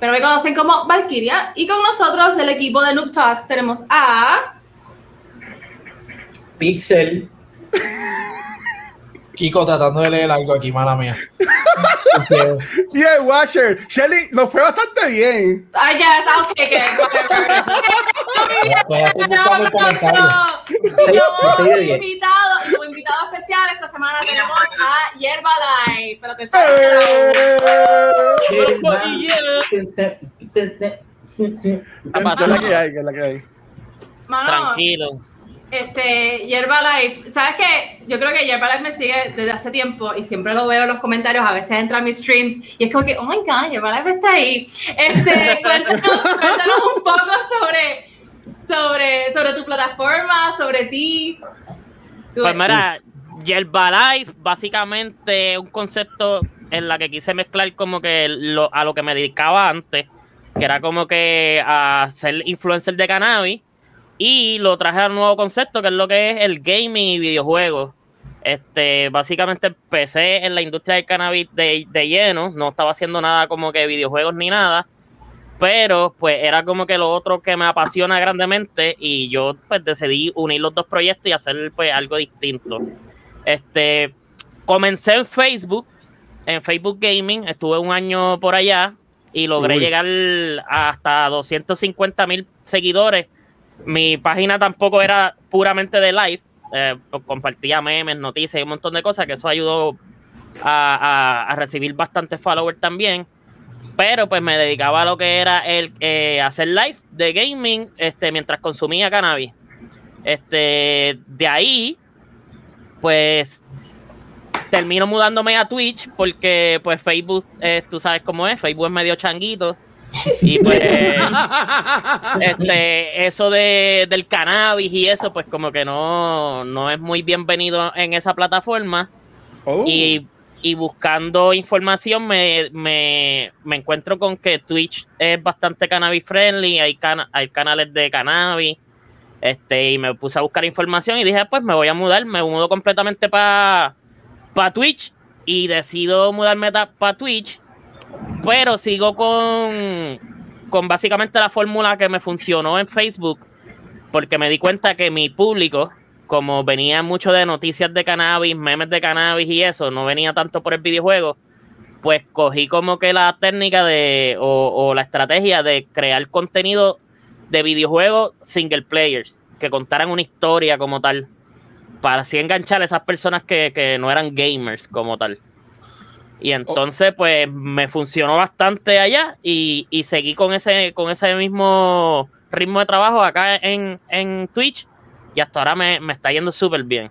pero me conocen como Valkyria. Y con nosotros, el equipo de Noob Talks, tenemos a. Pixel. Kiko tratando de leer algo aquí, mala mía. Yeah, Watcher. Shelly, nos fue bastante bien. I guess I'll take it. Diez. invitado, como invitado especial esta semana tenemos a Yerba Live. Pero te ¿Qué es la que hay? ¿Qué es la que hay? Mano, Tranquilo. Este, Yerba Life, ¿sabes qué? Yo creo que Yerba Life me sigue desde hace tiempo y siempre lo veo en los comentarios, a veces entra a mis streams y es como que, oh my god, Yerba Life está ahí. Este, cuéntanos, cuéntanos un poco sobre, sobre, sobre tu plataforma, sobre ti. Tu- Pues mira, Yerba Life, básicamente un concepto en la que quise mezclar como que lo- a lo que me dedicaba antes, que era como que a ser influencer de cannabis, y lo traje al nuevo concepto, que es lo que es el gaming y videojuegos. Este, básicamente empecé en la industria del cannabis de, de lleno, no estaba haciendo nada como que videojuegos ni nada, pero pues era como que lo otro que me apasiona grandemente y yo pues decidí unir los dos proyectos y hacer pues algo distinto. Este, comencé en Facebook, en Facebook Gaming, estuve un año por allá y logré Uy. llegar hasta 250 mil seguidores. Mi página tampoco era puramente de live, eh, pues, compartía memes, noticias y un montón de cosas, que eso ayudó a, a- a recibir bastantes followers también. Pero pues me dedicaba a lo que era el eh, hacer live de gaming este, mientras consumía cannabis. Este, de ahí, pues termino mudándome a Twitch porque pues Facebook, eh, tú sabes cómo es, Facebook es medio changuito. Y pues este, eso de, del cannabis y eso, pues como que no, no es muy bienvenido en esa plataforma. Oh. Y, y buscando información me, me, me encuentro con que Twitch es bastante cannabis friendly, hay, hay canales de cannabis, este, y me puse a buscar información y dije, pues me voy a mudar, me mudo completamente para pa Twitch y decido mudarme para Twitch, pero sigo con, con básicamente la fórmula que me funcionó en Facebook, porque me di cuenta que mi público, como venía mucho de noticias de cannabis, memes de cannabis y eso, no venía tanto por el videojuego, pues cogí como que la técnica de, o, o la estrategia de crear contenido de videojuegos single players, que contaran una historia como tal, para así enganchar a esas personas que, que no eran gamers como tal. Y entonces, pues, me funcionó bastante allá y, y seguí con ese, con ese mismo ritmo de trabajo acá en, en Twitch y hasta ahora me, me está yendo súper bien.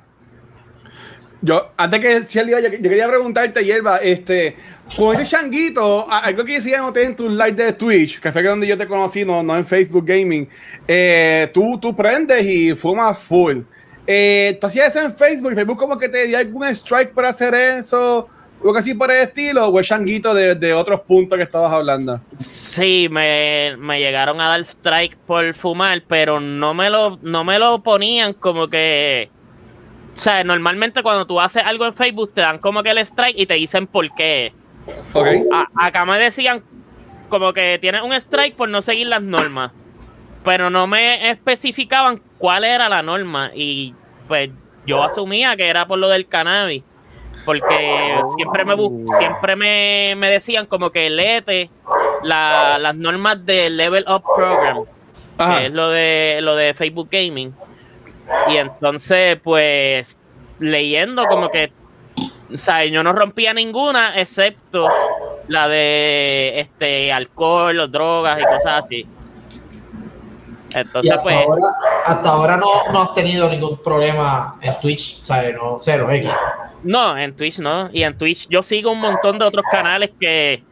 Yo, antes que Shelly vaya, yo quería preguntarte, Yerba, este, con ese changuito, algo que decía noté en tu live de Twitch, que fue donde yo te conocí, no, no en Facebook Gaming, eh, tú, tú prendes y fumas full. Eh, ¿Tú hacías eso en Facebook? ¿Y Facebook como que te dio algún strike por hacer eso? ¿O algo así por el estilo? ¿O el changuito de, de otros puntos que estabas hablando? Sí, me, me llegaron a dar strike por fumar, pero no me lo, no me lo ponían como que... O sea, normalmente cuando tú haces algo en Facebook te dan como que el strike y te dicen por qué. Ok. A- acá me decían como que tienes un strike por no seguir las normas, pero no me especificaban cuál era la norma y pues yo asumía que era por lo del cannabis, porque siempre me siempre me, me decían como que léete la- las normas del Level Up Program, Ajá. que es lo de lo de Facebook Gaming. Y entonces, pues, leyendo como que, o sea, yo no rompía ninguna, excepto la de este alcohol o drogas y cosas así. Y hasta pues, ahora, hasta ahora no, no has tenido ningún problema en Twitch, ¿sabes? No, cero, X. no, en Twitch no. Y en Twitch yo sigo un montón de otros canales que,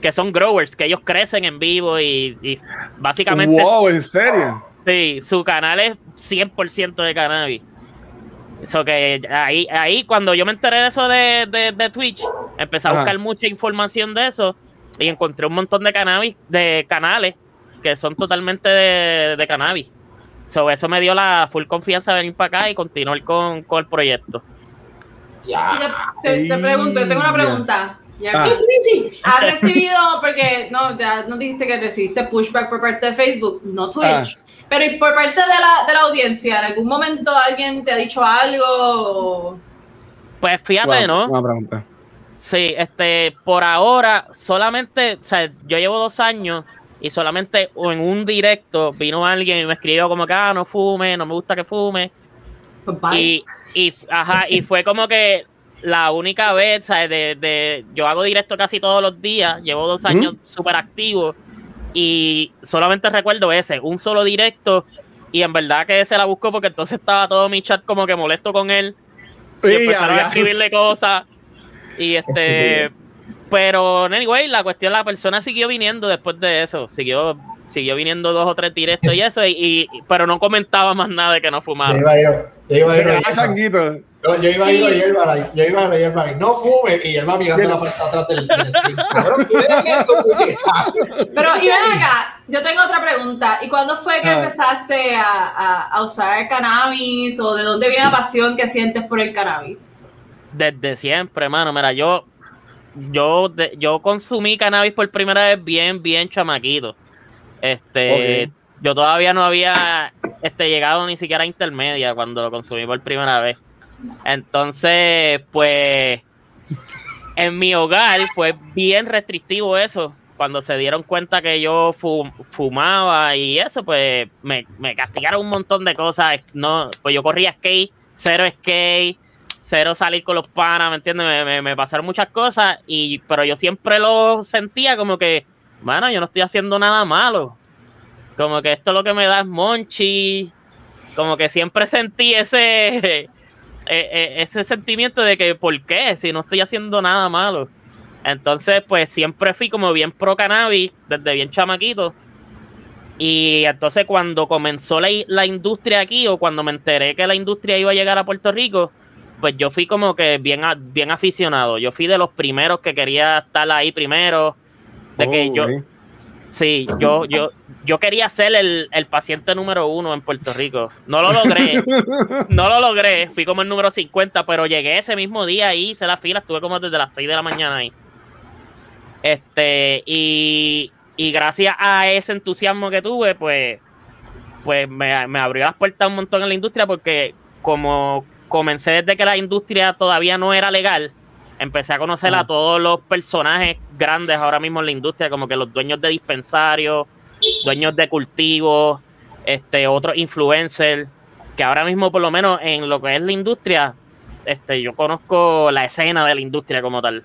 que son growers, que ellos crecen en vivo y, y básicamente Wow, ¿en serio? sí, su canal es 100% de cannabis. Eso que ahí, ahí cuando yo me enteré de eso de, de, de Twitch, empecé a Ajá. buscar mucha información de eso y encontré un montón de cannabis, de canales que son totalmente de, de cannabis. So, eso me dio la full confianza de venir para acá y continuar con, con el proyecto. Ya. te, te pregunto, yo tengo una pregunta. Ya Ah. ¿Has recibido, porque no, ya no dijiste que recibiste pushback por parte de Facebook, no Twitch, Ah. pero ¿y por parte de la, de la audiencia, ¿en algún momento alguien te ha dicho algo? Pues fíjate, Wow, ¿no? Pregunta. Sí, este, por ahora, solamente, o sea, yo llevo dos años y solamente en un directo vino alguien y me escribió como que, ah, no fume, no me gusta que fume. Pues. Y, y, ajá, y fue como que la única vez, ¿sabes? De, de, yo hago directo casi todos los días, llevo dos años súper activo y solamente recuerdo ese, un solo directo y en verdad que se la busco porque entonces estaba todo mi chat como que molesto con él y Sí, empezaron a escribirle cosas y este pero anyway la cuestión la persona siguió viniendo después de eso. Siguió siguió viniendo dos o tres directos y eso y, y- pero no comentaba más nada de que no Yo fumaba iba a ir, yo iba a ir, yo, yo iba a ir a yo iba a ir a Yerbalife, no fume, y él va mirando la parte atrás del. Pero, y ven acá, yo tengo otra pregunta. ¿Y cuándo fue que Ah. empezaste a, a, a usar cannabis o de dónde viene la pasión que sientes por el cannabis? desde siempre hermano. Mira yo yo de- yo consumí cannabis por primera vez bien bien chamaquito. Este yo todavía no había este llegado ni siquiera a intermedia cuando lo consumí por primera vez. Entonces pues en mi hogar fue bien restrictivo eso. Cuando se dieron cuenta que yo fu- fumaba y eso pues me, me castigaron un montón de cosas. No pues yo corría skate cero skate cero salir con los panas, ¿me entiendes? Me, me- pasaron muchas cosas, y pero yo siempre lo sentía como que, bueno, yo no estoy haciendo nada malo. Como que esto lo que me da es monchi. Como que siempre sentí ese, eh, eh, ese sentimiento de que, ¿por qué? Si no estoy haciendo nada malo. Entonces, pues siempre fui como bien pro cannabis, desde bien chamaquito. Y entonces cuando comenzó la, la industria aquí, o cuando me enteré que la industria iba a llegar a Puerto Rico, pues yo fui como que bien, bien aficionado. Yo fui de los primeros que quería estar ahí primero. De que yo, sí, yo, yo, yo quería ser el, el paciente número uno en Puerto Rico. No lo logré, no lo logré. Fui como el número 50, pero llegué ese mismo día ahí, hice la fila, estuve como desde las 6 de la mañana ahí. Este, y, y gracias a ese entusiasmo que tuve, pues, pues me, me abrió las puertas un montón en la industria porque como comencé desde que la industria todavía no era legal, empecé a conocer a todos los personajes grandes ahora mismo en la industria, como que los dueños de dispensarios, dueños de cultivos, este, otros influencers, que ahora mismo por lo menos en lo que es la industria, este, yo conozco la escena de la industria como tal.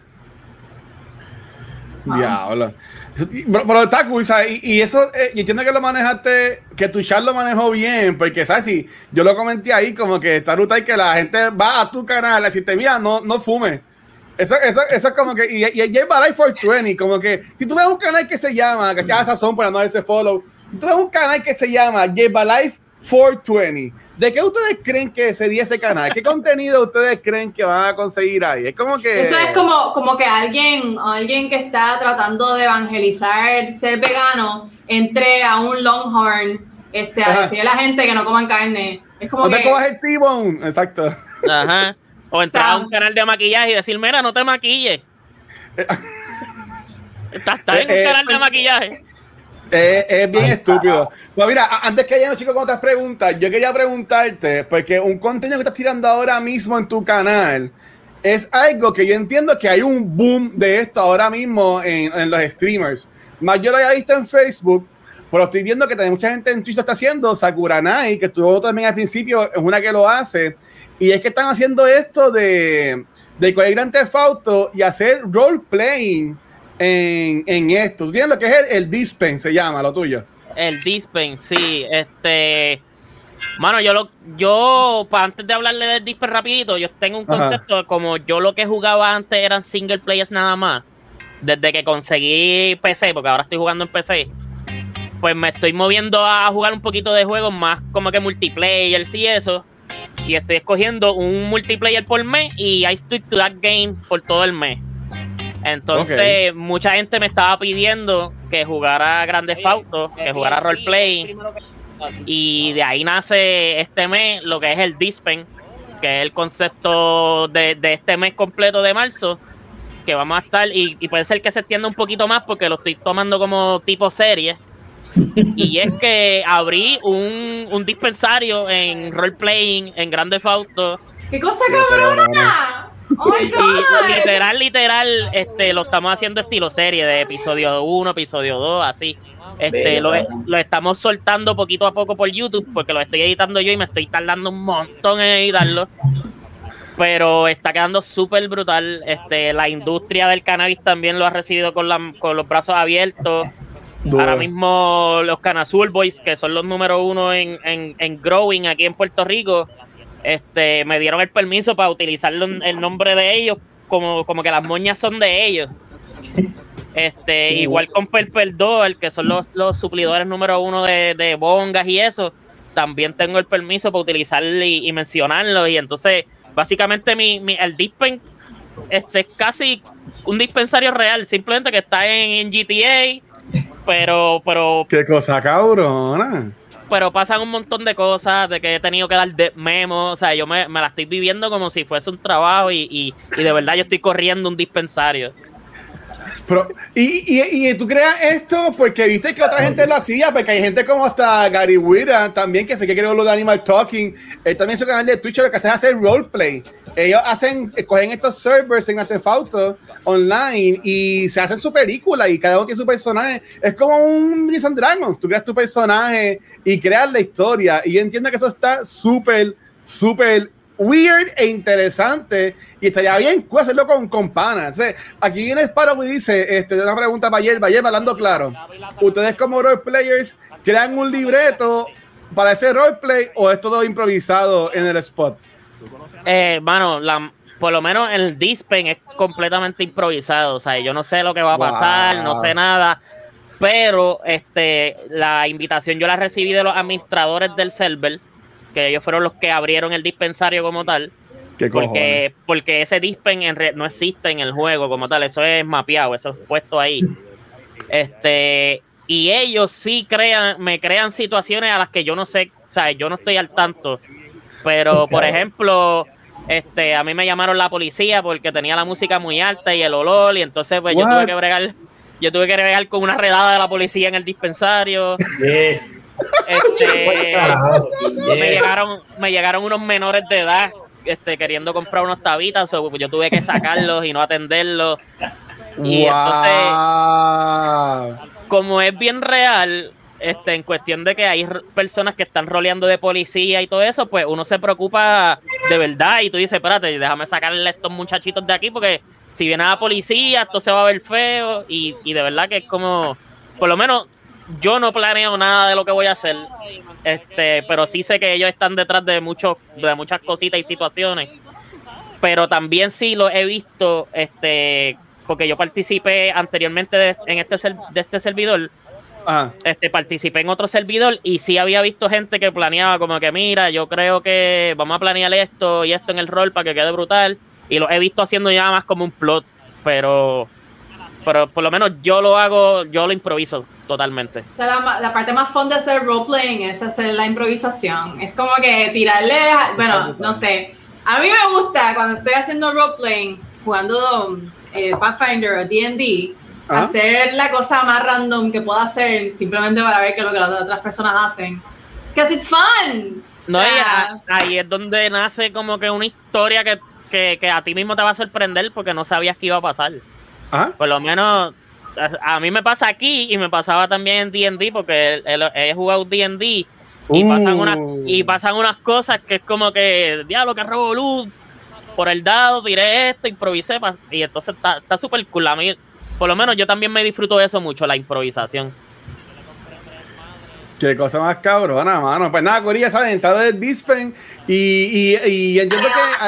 Diablo. Eso- Pero, está cool, ¿sabes? Y, y eso, eh, y entiendo que lo manejaste, que tu chat lo manejó bien, porque, ¿sabes? Si yo lo comenté ahí, como que está ruta y que la gente va a tu canal a decirte, mira, no, no fumes. Eso, eso, eso es como que, y, y, y Life for 20, como que, si tú ves un canal que se llama, que se llama Sazón para no darse follow, si tú ves un canal que se llama Lleva Life 420, ¿de qué ustedes creen que sería ese canal? ¿Qué contenido ustedes creen que van a conseguir ahí? Es como que... Eso es como, como que alguien, alguien que está tratando de evangelizar ser vegano entre a un Longhorn este, a decirle a la gente que no coman carne. Es como No te que, cojas el T-Bone, exacto. Ajá. O entrar O sea, a un canal de maquillaje y decir, mira, no te maquilles. Estás estás en un Eh, eh, canal de maquillaje. Es, es bien estúpido. Pues mira, antes que hayan los chicos con otras preguntas, yo quería preguntarte, porque un contenido que estás tirando ahora mismo en tu canal es algo que yo entiendo que hay un boom de esto ahora mismo en, en los streamers. Más yo lo había visto en Facebook, pero estoy viendo que también mucha gente en Twitch lo está haciendo. Sakuranai, que estuvo también al principio, es una que lo hace. Y es que están haciendo esto de, de coger Grand Theft Auto y hacer role-playing en, en esto. Tú tienes lo que es el, el Dispen, se llama, lo tuyo. El Dispen, sí, este... Mano, yo lo, yo, para antes de hablarle del Dispen rapidito, yo tengo un Ajá. concepto de como yo lo que jugaba antes eran single players nada más. desde que conseguí PC, porque ahora estoy jugando en PC, pues me estoy moviendo a jugar un poquito de juegos más como que multiplayer y eso. Y estoy escogiendo un multiplayer por mes y I stick to that game por todo el mes. Entonces, mucha gente me estaba pidiendo que jugara Grandes Auto, que jugara roleplay. Y de ahí nace este mes lo que es el Dispen, que es el concepto de, este mes completo de marzo, que vamos a estar, y, puede ser que se extienda un poquito más porque lo estoy tomando como tipo serie. y es que abrí un, un dispensario en roleplaying, en Grandes Auto. ¡Qué cosa cabrona! Oh y literal, literal, este, lo estamos haciendo estilo serie, de episodio 1, episodio 2, así. Este, lo, lo, estamos soltando poquito a poco por YouTube porque lo estoy editando yo y me estoy tardando un montón en editarlo. Pero está quedando súper brutal. Este, la industria del cannabis también lo ha recibido con, la, con los brazos abiertos. Ahora mismo los Canazul Boys, que son los número uno en, en, en Growing aquí en Puerto Rico, este, me dieron el permiso para utilizar el nombre de ellos como, como que las moñas son de ellos. Este, igual con Perper el que son los, los suplidores número uno de, de, bongas y eso, también tengo el permiso para utilizarlo y, mencionarlo. Y entonces, básicamente, mi, mi, el Dispen este, es casi un dispensario real, simplemente que está en, en GTA, pero, pero. Qué cosa cabrona pero pasan un montón de cosas, de que he tenido que dar de memo, o sea, yo me, la estoy viviendo como si fuese un trabajo y, y, de verdad yo estoy corriendo un dispensario. Pero, y, y, y, tú creas esto porque viste que otra gente lo hacía, porque hay gente como hasta Gary Wira también, que fue que creó lo de Animal Talking. Él también su canal de Twitch lo que hace es hacer roleplay. Ellos hacen, cogen estos servers en Artefacto online y se hacen su película y cada uno tiene su personaje. Es como un Dungeons Dragons. Tú creas tu personaje y creas la historia. Y yo entiendo que eso está súper, súper weird e interesante y estaría bien hacerlo con, con aquí viene Sparrow y dice, este, una pregunta para ayer, ayer hablando claro, ustedes como roleplayers crean un libreto para ese roleplay o es todo improvisado en el spot? Eh, bueno, la, por lo menos el Dispen es completamente improvisado, o sea, yo no sé lo que va a pasar, no sé nada, pero este, la invitación yo la recibí de los administradores del server, que ellos fueron los que abrieron el dispensario como tal. porque, porque ese dispen en no existe en el juego como tal, eso es mapeado, eso es puesto ahí. Este, y ellos sí crean, me crean situaciones a las que yo no sé, o sea, yo no estoy al tanto. Pero, por ejemplo, este, a mí me llamaron la policía porque tenía la música muy alta y el olor, y entonces pues yo tuve que bregar, yo tuve que bregar con una redada de la policía en el dispensario. Yes. Este, me llegaron, me llegaron unos menores de edad este, queriendo comprar unos tabitas, yo tuve que sacarlos y no atenderlos. Y entonces, como es bien real, este, en cuestión de que hay personas que están roleando de policía y todo eso, pues uno se preocupa de verdad y tú dices, espérate, déjame sacarle a estos muchachitos de aquí porque si viene a la policía esto se va a ver feo y, y de verdad que es como, por lo menos yo no planeo nada de lo que voy a hacer, este, pero sí sé que ellos están detrás de muchos, de muchas cositas y situaciones. Pero también sí lo he visto, este, porque yo participé anteriormente en este de este servidor. Ah. Este, participé en otro servidor y sí había visto gente que planeaba como que mira, yo creo que vamos a planear esto y esto en el rol para que quede brutal. Y lo he visto haciendo ya más como un plot, pero pero por lo menos yo lo hago, yo lo improviso totalmente. O sea, la, parte más fun de hacer roleplaying es hacer la improvisación. Es como que tirarle, bueno, no sé. A mí me gusta cuando estoy haciendo roleplaying, jugando eh, Pathfinder o D&D, hacer la cosa más random que pueda hacer simplemente para ver qué es lo que las otras personas hacen. Because it's fun. No, ahí es donde nace como que una historia que, que, que a ti mismo te va a sorprender porque no sabías que iba a pasar. Por lo menos a, mí me pasa aquí y me pasaba también en D&D porque he, jugado D&D y, pasan unas, y uh. pasan unas cosas que es como que, diablo, que robo luz, por el dado tiré esto, improvisé y entonces está súper cool. A mí, por lo menos yo también me disfruto de eso mucho, la improvisación. Qué cosa más cabrona, mano. Pues nada, Corilla, ¿saben? Entrado del Dispen y, y, y entiendo que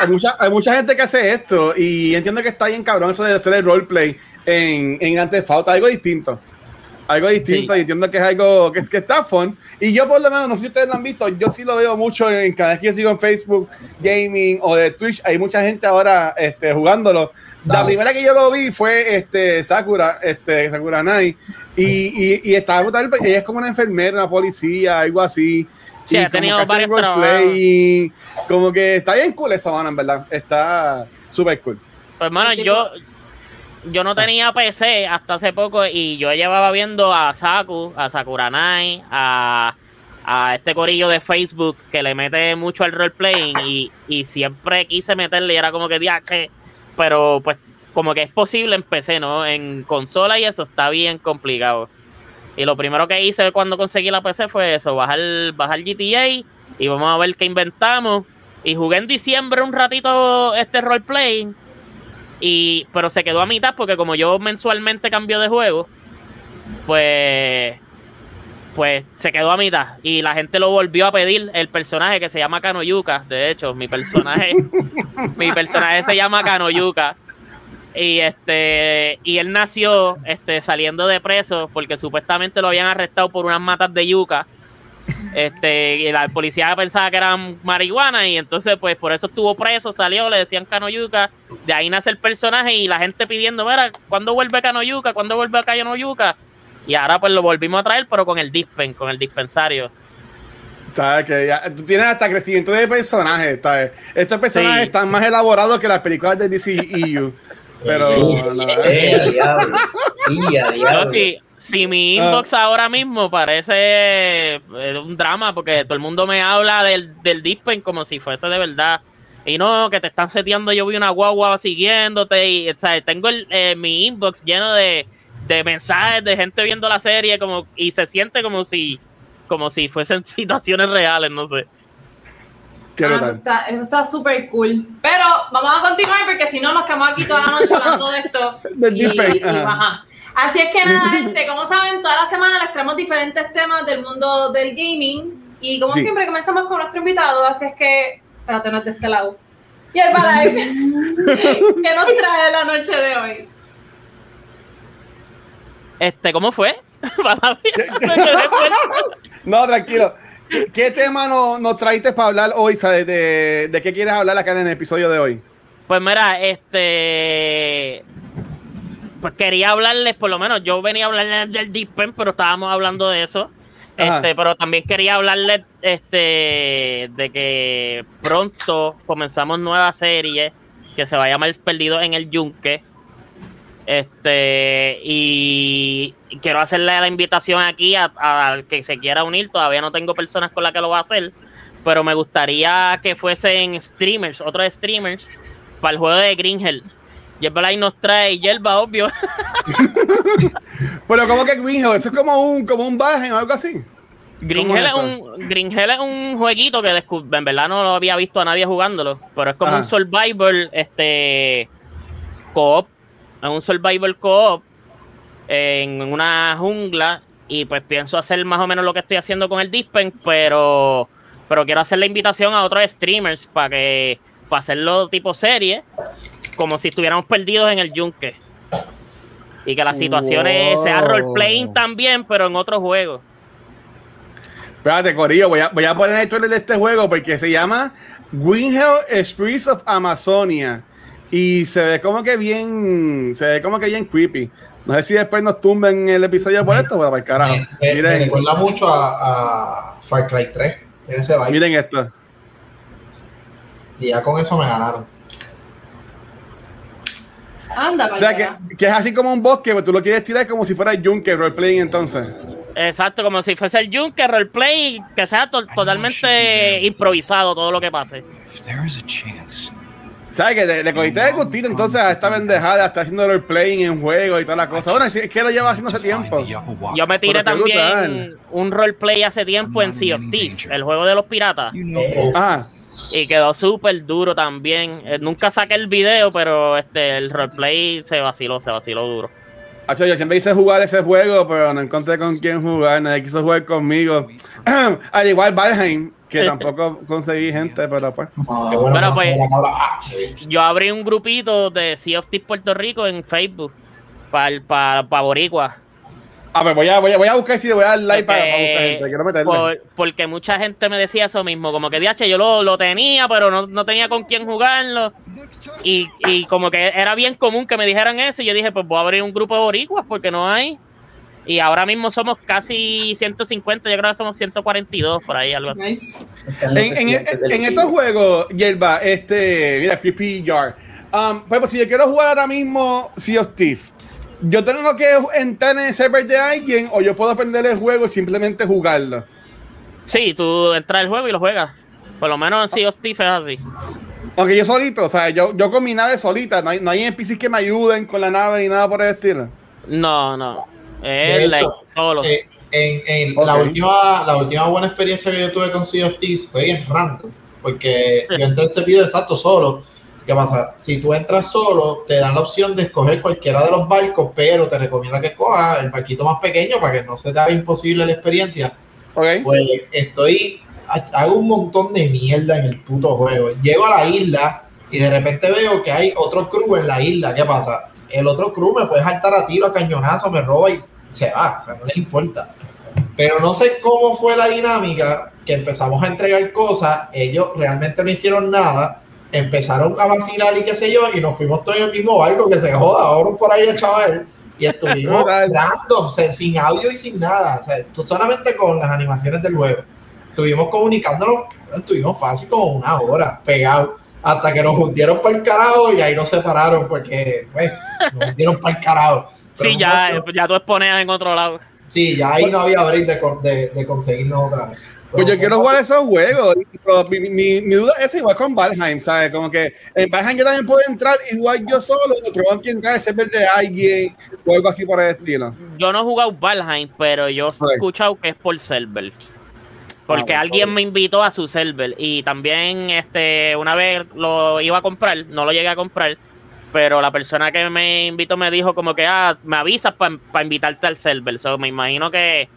hay, mucha, hay mucha gente que hace esto y entiendo que está bien cabrón eso de hacer el roleplay en, en Antefauta, algo distinto. Algo distinto y entiendo que es algo que, que, está fun. Y yo por lo menos, no sé si ustedes lo han visto, yo sí lo veo mucho en cada vez que yo sigo en Facebook Gaming o de Twitch, hay mucha gente ahora este, jugándolo. La primera que yo lo vi fue este, Sakura, este, Sakura Nai, y, y, y estaba brutal, ella es como una enfermera, una policía, algo así. Sí, ha tenido varios trabajos. Como que está bien cool esa en verdad. Está súper cool. Pues, hermano, yo, yo no tenía PC hasta hace poco y yo llevaba viendo a Saku, a Sakuranai, a, a este corillo de Facebook que le mete mucho al roleplaying y, y siempre quise meterle y era como que, que pero pues como que es posible en PC, ¿no? En consola y eso está bien complicado. Y lo primero que hice cuando conseguí la PC fue eso, bajar, bajar GTA y vamos a ver qué inventamos. Y jugué en diciembre un ratito este roleplay. Y, pero se quedó a mitad porque como yo mensualmente cambio de juego, pues pues se quedó a mitad. Y la gente lo volvió a pedir el personaje que se llama Kanoyuka de hecho mi personaje mi personaje se llama Kanoyuka. Y este y él nació este saliendo de preso porque supuestamente lo habían arrestado por unas matas de yuca este y la policía pensaba que eran marihuana y entonces pues por eso estuvo preso salió le decían Canoyuca de ahí nace el personaje y la gente pidiendo mira ¿cuándo vuelve Canoyuca? ¿cuándo vuelve a Canoyuca? y ahora pues lo volvimos a traer pero con el dispen con el dispensario ¿Sabes? Que ya, tú tienes hasta crecimiento de personajes, ¿sabes? Estos personajes están más elaborados que las películas de DCEU. Pero. Si, mi ah. inbox ahora mismo parece eh, un drama, porque todo el mundo me habla del, del Dispen como si fuese de verdad. Y no, que te están seteando, yo vi una guagua siguiéndote. Y, o tengo el, eh, mi inbox lleno de, de mensajes de gente viendo la serie como y se siente como si como si fuesen situaciones reales, no sé. Ah, eso está eso está súper cool. Pero vamos a continuar porque si no nos quedamos aquí toda la noche hablando de esto. Así es que nada, gente, como saben, toda la semana les traemos diferentes temas del mundo del gaming. Y como siempre, comenzamos con nuestro invitado. Así es que, espérate, no de este lado. Y el Live, ¿qué nos trae la noche de hoy? Este, ¿cómo fue? no, tranquilo. ¿Qué tema nos, traíste para hablar hoy? ¿sabes? De, de, qué quieres hablar acá en el episodio de hoy? Pues mira, este. Pues quería hablarles, por lo menos, yo venía a hablarles del Dispen, pero estábamos hablando de eso. Este, pero también quería hablarles este, de que pronto comenzamos nueva serie que se va a llamar Perdido en el Yunque este, y quiero hacerle la invitación aquí a, que se quiera unir. Todavía no tengo personas con las que lo va a hacer, pero me gustaría que fuesen streamers, otros streamers, para el juego de Green Hell. Yerba nos trae hierba, obvio. pero, como que Green Hell? Eso es como un, como un o algo así. Green Hell, es, un, Green Hell es un jueguito que en verdad no lo había visto a nadie jugándolo, pero es como un survival este co-op es un survival co-op en una jungla y pues pienso hacer más o menos lo que estoy haciendo con el Dispen, pero pero quiero hacer la invitación a otros streamers para que para hacerlo tipo serie, como si estuviéramos perdidos en el yunque. Y que las situaciones wow. sean roleplaying también, pero en otros juegos. Espérate, Corillo, voy a, voy a poner el trailer de este juego porque se llama Green Hell Spirits of Amazonia. Y se ve como que bien, se ve como que bien creepy. No sé si después nos tumben el episodio por esto, pero para el carajo. Me, Miren. me recuerda mucho a, a, Far Cry 3. Miren ese. Miren esto. Y ya con eso me ganaron. Anda, o sea, que, que, es así como un bosque, pero tú lo quieres tirar como si fuera el Junker roleplaying entonces. Exacto, como si fuese el Junker roleplay, que sea to totalmente improvisado todo lo que pase. If there is a chance. ¿Sabes que le, le cogiste de gustito entonces a esta pendejada? Está haciendo roleplaying en juego y toda la cosa. Bueno, es que lo lleva haciendo hace tiempo. Yo me tiré también un roleplay hace tiempo en Sea of Thieves, el juego de los piratas. Ah. Y quedó súper duro también. Eh, nunca saqué el video, pero este el roleplay se vaciló, se vaciló duro. Acho, yo siempre hice jugar ese juego, pero no encontré con quién jugar. Nadie quiso jugar conmigo. Al igual Valheim, que tampoco conseguí gente, pero pues. Pero, bueno pues. Ah. Yo abrí un grupito de Sea of Thieves Puerto Rico en Facebook para pa, pa Boricua. A ver, voy a, voy a, voy a buscar si le voy a dar like para, para buscar Porque- gente. Quiero meterle. por- porque mucha gente me decía eso mismo, como que DH yo lo, lo tenía, pero no, no tenía con quién jugarlo. Y, y como que era bien común que me dijeran eso, y yo dije, pues voy a abrir un grupo de boricuas porque no hay. Y ahora mismo somos casi 150, yo creo que somos 142 por ahí, algo así. Nice. En, en, en estos juegos, Yerba, este, mira, Creepy Jar. Um, pues, pues, si yo quiero jugar ahora mismo Sea of Thief, yo tengo que entrar en el server de alguien o yo puedo aprender el juego y simplemente jugarlo. Sí, tú entras al juego y lo juegas. Por lo menos en Sea of Thieves es así. Aunque yo solito, o sea, yo, yo con mi nave solita, no hay, no hay NPCs que me ayuden con la nave ni nada por el estilo. No, no. De Es hecho, like, solo. Eh, en, en la, última, la última buena experiencia que yo tuve con Sea of Thieves fue bien random. Porque yo entré al servidor exacto solo. ¿Qué pasa? Si tú entras solo, te dan la opción de escoger cualquiera de los barcos, pero te recomienda que escojas el barquito más pequeño para que no se te haga imposible la experiencia. ¿Ok? Pues estoy, ha- hago un montón de mierda en el puto juego. Llego a la isla y de repente veo que hay otro crew en la isla. ¿Qué pasa? El otro crew me puede saltar a tiro, a cañonazo, me roba y se va. No les importa. Pero no sé cómo fue la dinámica que empezamos a entregar cosas. Ellos realmente no hicieron nada. Empezaron a vacilar y qué sé yo, y nos fuimos todos en el mismo barco que se joda, ahora por ahí el chaval. Y estuvimos random, o sea, sin audio y sin nada. O sea, tú solamente con las animaciones del juego. Estuvimos comunicándonos, estuvimos fácil como una hora pegados. Hasta que nos hundieron para el carajo y ahí nos separaron porque, pues, nos hundieron para el carajo. Pero Sí, ya, ya tú expones en otro lado. Sí, ya ahí no había break de, de, de conseguirnos otra vez. Pues yo quiero jugar esos juegos. Pero mi, mi, mi duda es igual con Valheim, ¿sabes? Como que en Valheim yo también puedo entrar igual yo solo, o tengo que entrar al server de alguien o algo así por el estilo. Yo no he jugado Valheim, pero yo he escuchado que es por server. Porque Ah, alguien ok. me invitó a su server y también este una vez lo iba a comprar, no lo llegué a comprar, pero la persona que me invitó me dijo como que ah, me avisas para invitarte al server. So, me imagino que,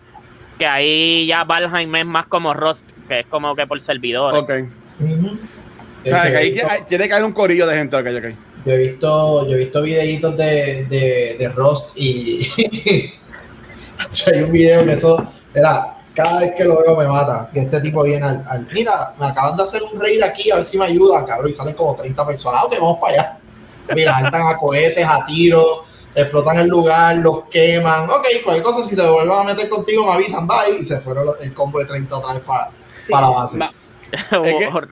que ahí ya Valheim es más como Rust, que es como que por servidores. Ok. ujú. O sea, que ahí yo he visto- hay- tiene que haber un corillo de gente. Ok, ok. Yo he visto, yo he visto videitos de, de, de Rust y hay un video que eso era cada vez que lo veo me mata. Que este tipo viene al, al- mira, me acaban de hacer un raid aquí, a ver si me ayudan, cabrón. Y salen como 30 personas. Ok, vamos para allá. Mira, saltan a cohetes, a tiros, explotan el lugar, los queman. Ok, cualquier cosa, si te vuelvan a meter contigo, me avisan, bye. Y se fueron los- el combo de 30 otra vez para, Sí. para la base.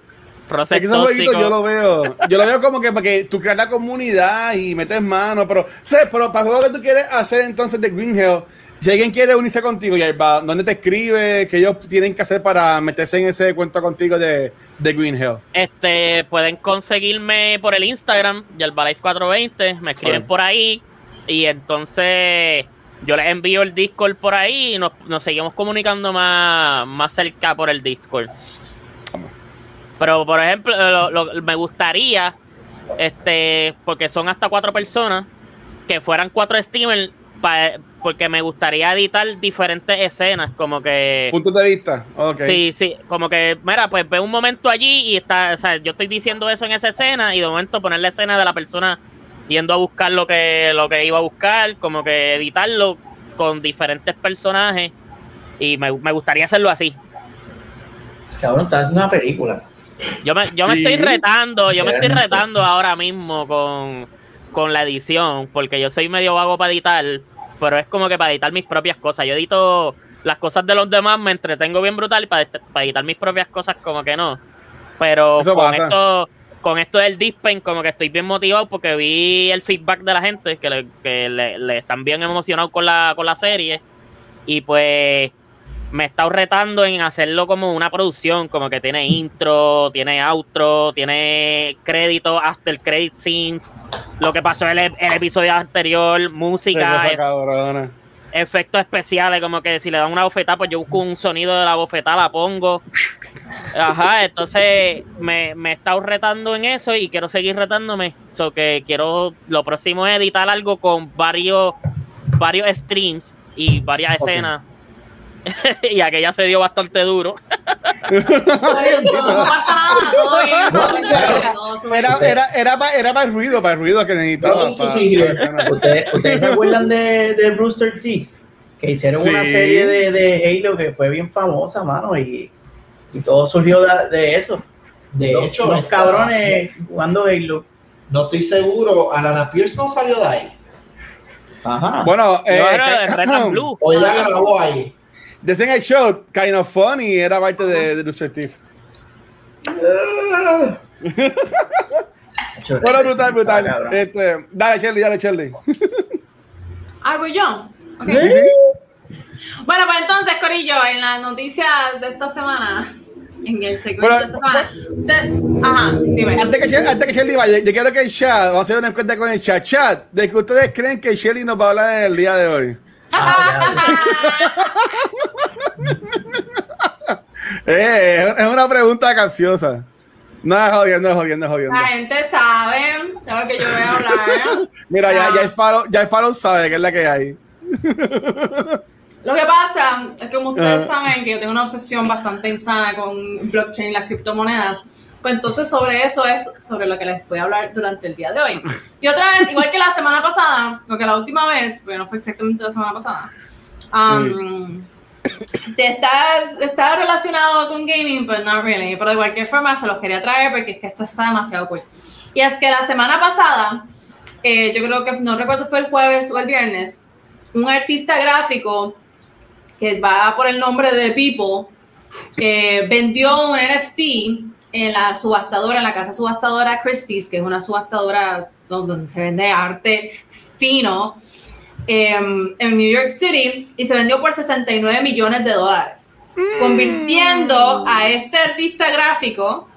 Es es que esos jueguitos yo lo veo, yo lo veo como que porque tú creas la comunidad y metes mano, pero, ¿sabes? Pero para el juego que tú quieres hacer entonces de Green Hill, si alguien quiere unirse contigo, Yerba, ¿dónde te escribe? ¿Qué ellos tienen que hacer para meterse en ese cuento contigo de, de Green Hill? Este, pueden conseguirme por el Instagram, Yalbalife420, me escriben Sí. por ahí y entonces yo les envío el Discord por ahí y nos, nos seguimos comunicando más, más cerca por el Discord. Pero, por ejemplo, lo- lo- me gustaría, este, porque son hasta cuatro personas, que fueran cuatro streamers, pa- porque me gustaría editar diferentes escenas, como que... Puntos de vista. Ok. Sí, sí, como que, mira, pues ve un momento allí y está, o sea, yo estoy diciendo eso en esa escena y de momento poner la escena de la persona yendo a buscar lo que, lo que iba a buscar, como que editarlo con diferentes personajes y me, me gustaría hacerlo así. Cabrón, estás haciendo una película. Yo me, yo me Sí. estoy retando, yo me estoy retando ahora mismo con, con la edición, porque yo soy medio vago para editar, pero es como que para editar mis propias cosas. Yo edito las cosas de los demás, me entretengo bien brutal y para, editar mis propias cosas como que no. Pero Eso con pasa. esto, con esto del Dispen, como que estoy bien motivado porque vi el feedback de la gente, que le, que le, están bien emocionados con la, con la serie. Y pues me he estado retando en hacerlo como una producción, como que tiene intro, tiene outro, tiene crédito, hasta el credit scenes, lo que pasó en el, el episodio anterior, música, cosa e- cabrona. Efectos especiales, como que si le dan una bofetada, pues yo busco un sonido de la bofetada, la pongo. Ajá, entonces me, me he estado retando en eso y quiero seguir retándome. So que quiero, lo próximo es editar algo con varios, varios streams y varias escenas. y aquella se dio bastante duro. No pasa nada, todo bien. No, todo bien, chévere. todo súper Era, bien. era, era, para, era para el ruido, para el ruido que necesitaba. Here. ¿Ustedes, ustedes se acuerdan de, de Brewster Teeth? Que hicieron una serie de, de Halo que fue bien famosa, mano, y, y todo surgió de, de eso. De Los- hecho, los cabrones jugando Halo. No estoy seguro. Alana Pierce no salió de ahí. Ajá. Bueno, No, eh, era de Red and Blue. O ella grabó ahí. Decían el show, Kind of Funny, era parte de, de Rooster Teeth. Macho, Bueno, brutal, brutal. cabrón. Este, dale, Shirley, dale, Shirley. Ah, voy yo. Sí. Bueno, pues entonces, Corillo, en las noticias de esta semana, en el segmento de esta semana, usted- ajá, dime. Antes que, Shirley- antes que Shirley vaya, yo quiero que el chat, vamos a hacer una encuesta con el chat. Chat, de que ustedes creen que Shirley nos va a hablar en el día de hoy. Ah, Eh, es una pregunta capciosa. No es jodiendo, es jodiendo, es jodiendo. La gente sabe lo que yo voy a hablar. Mira, ya, Ah. ya Sparrow, ya Sparrow sabe que es la que hay. Lo que pasa es que como ustedes Ah. saben que yo tengo una obsesión bastante insana con blockchain y las criptomonedas, pues entonces sobre eso es sobre lo que les voy a hablar durante el día de hoy. Y otra vez, igual que la semana pasada, o que la última vez, porque no fue exactamente la semana pasada, um, te estás, está relacionado con gaming, but not really. Pero de cualquier forma se los quería traer porque es que esto está demasiado cool. Y es que la semana pasada, eh, yo creo que no recuerdo si fue el jueves o el viernes, un artista gráfico que va por el nombre de People eh, vendió un NFT en la subastadora, en la casa subastadora Christie's, que es una subastadora donde se vende arte fino em, en New York City y se vendió por 69 millones de dólares, convirtiendo a este artista gráfico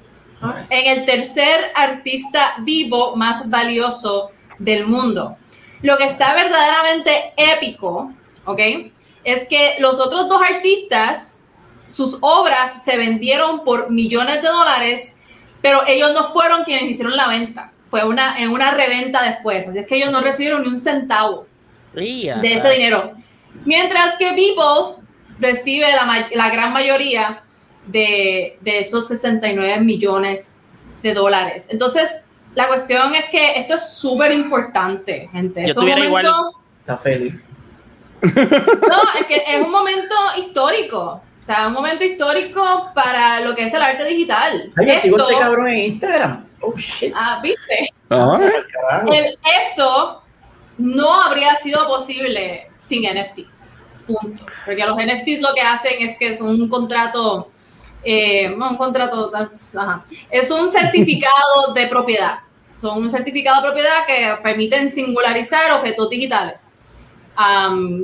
en el tercer artista vivo más valioso del mundo. Lo que está verdaderamente épico, ¿ok? Es que los otros dos artistas, sus obras se vendieron por millones de dólares, pero ellos no fueron quienes hicieron la venta. Fue una, en una reventa después. Así es que ellos no recibieron ni un centavo Ría, de ese dinero. Mientras que People recibe la, la gran mayoría de, de esos 69 millones de dólares. Entonces, la cuestión es que esto es súper importante, gente. Yo Es un momento, Está feliz. no, es que es un momento histórico. O sea, un momento histórico para lo que es el arte digital. Ay, yo sigo Esto- este cabrón en Instagram. Oh, shit. ah, ¿viste? Ah. El- esto no habría sido posible sin NFTs. Punto. Porque los NFTs lo que hacen es que son un contrato, eh, no, un contrato, ajá. es un certificado de propiedad. Son un certificado de propiedad que permiten singularizar objetos digitales.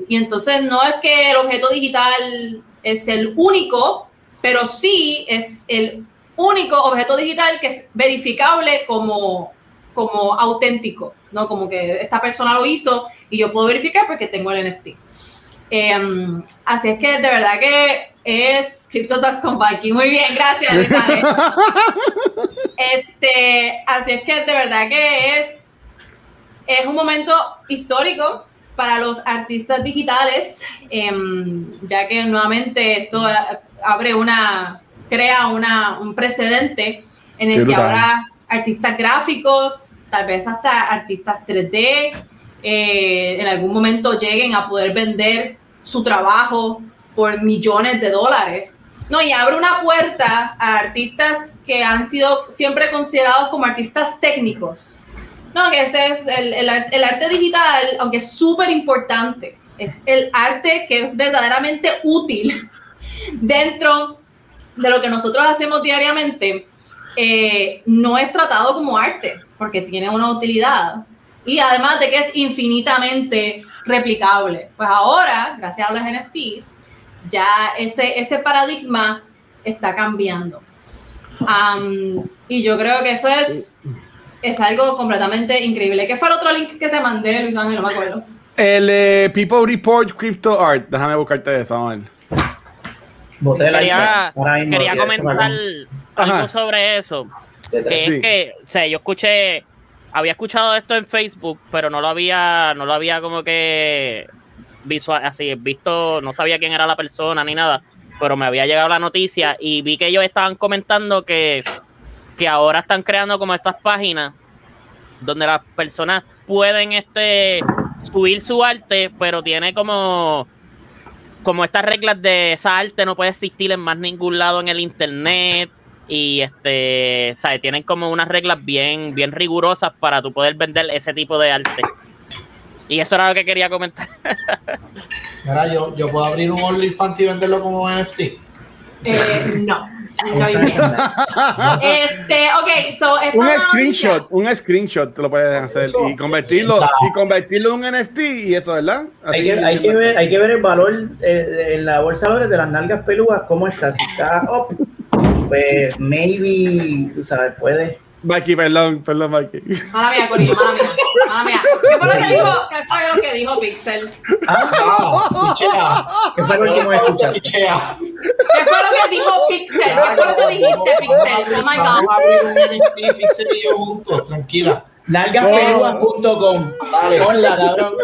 Y entonces no es que el objeto digital es el único, pero sí es el único objeto digital que es verificable como, como auténtico, ¿no? Como que esta persona lo hizo y yo puedo verificar porque tengo el NFT. Em, así es que de verdad que es Crypto Talks con Viking. Muy bien, gracias. Este, así es que de verdad que es, es un momento histórico para los artistas digitales, em, ya que nuevamente esto abre una, crea una, un precedente en Qué el que brutal. ahora artistas gráficos, tal vez hasta artistas 3D, eh, en algún momento lleguen a poder vender su trabajo por millones de dólares. No, y abre una puerta a artistas que han sido siempre considerados como artistas técnicos. No, que ese es el, el el arte digital, aunque es súper importante, es el arte que es verdaderamente útil dentro de lo que nosotros hacemos diariamente, eh, no es tratado como arte, porque tiene una utilidad. Y además de que es infinitamente replicable. Pues ahora, gracias a los NFTs, ya ese, ese paradigma está cambiando. Am, y yo creo que eso es, es algo completamente increíble. ¿Qué fue el otro link que te mandé, Luis Ángel? No me acuerdo. el eh, People Report Crypto Art. Déjame buscarte eso, vamos a ver. Boté la Quería, quería comentar algo sobre eso. Que Sí. es que, o sea, yo escuché, había escuchado esto en Facebook, pero no lo había, no lo había como que visual, así visto, no sabía quién era la persona ni nada. pero me había llegado la noticia y vi que ellos estaban comentando que, que ahora están creando como estas páginas donde las personas pueden este subir su arte, pero tiene como como estas reglas de esa arte no puede existir en más ningún lado en el internet y este, ¿sabes? Tienen como unas reglas bien bien rigurosas para tú poder vender ese tipo de arte. Y eso era lo que quería comentar. Mira, yo, yo puedo abrir un OnlyFans y venderlo como NFT. Eh, no. No Este, ok, so Un screenshot, un screenshot te lo puedes hacer Eso. y convertirlo y convertirlo en un NFT y eso, ¿verdad? Hay que, hay, que ver, hay que ver el valor eh, en la bolsa de valores de las nalgas peludas, cómo está. Si está up, pues maybe, tú sabes, puede. Mikey, perdón, perdón, Mikey. Mala mía, Corillo, mala mía. Mala mía. ¿Qué fue lo que dijo? ¿Qué fue lo que dijo Pixel? Ah, pichea. ¿Qué fue lo que escuchaste? Pichea. ¿Qué fue lo que dijo Pixel? ¿Qué fue lo que dijiste, Pixel? Oh my god. Vamos a abrir un Pixel y yo juntos, tranquila. Nalgaspeludas.com. Dale. Ponla, cabrón.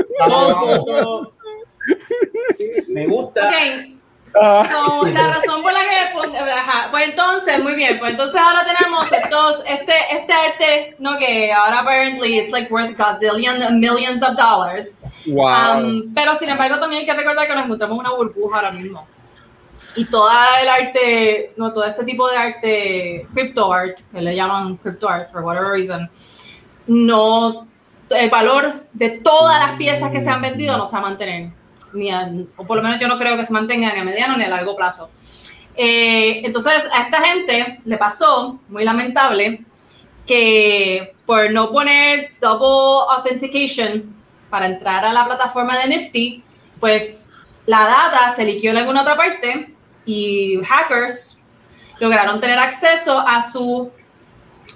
Me gusta. Ok. Ah, So, la razón por la que ajá, pues entonces muy bien pues entonces ahora tenemos estos este este arte no que ahora apparently it's like worth gazillion millions of dollars. Wow. Um, pero sin embargo también hay que recordar que nos encontramos en una burbuja ahora mismo. Y todo el arte no todo este tipo de arte crypto art que le llaman crypto art for whatever reason no el valor de todas las piezas que se han vendido no se va a mantener ni a- o por lo menos yo no creo que se mantenga ni a mediano ni a largo plazo. Eh, entonces a esta gente le pasó, muy lamentable, que por no poner double authentication para entrar a la plataforma de Nifty, pues la data se liqueó en alguna otra parte y hackers lograron tener acceso a su,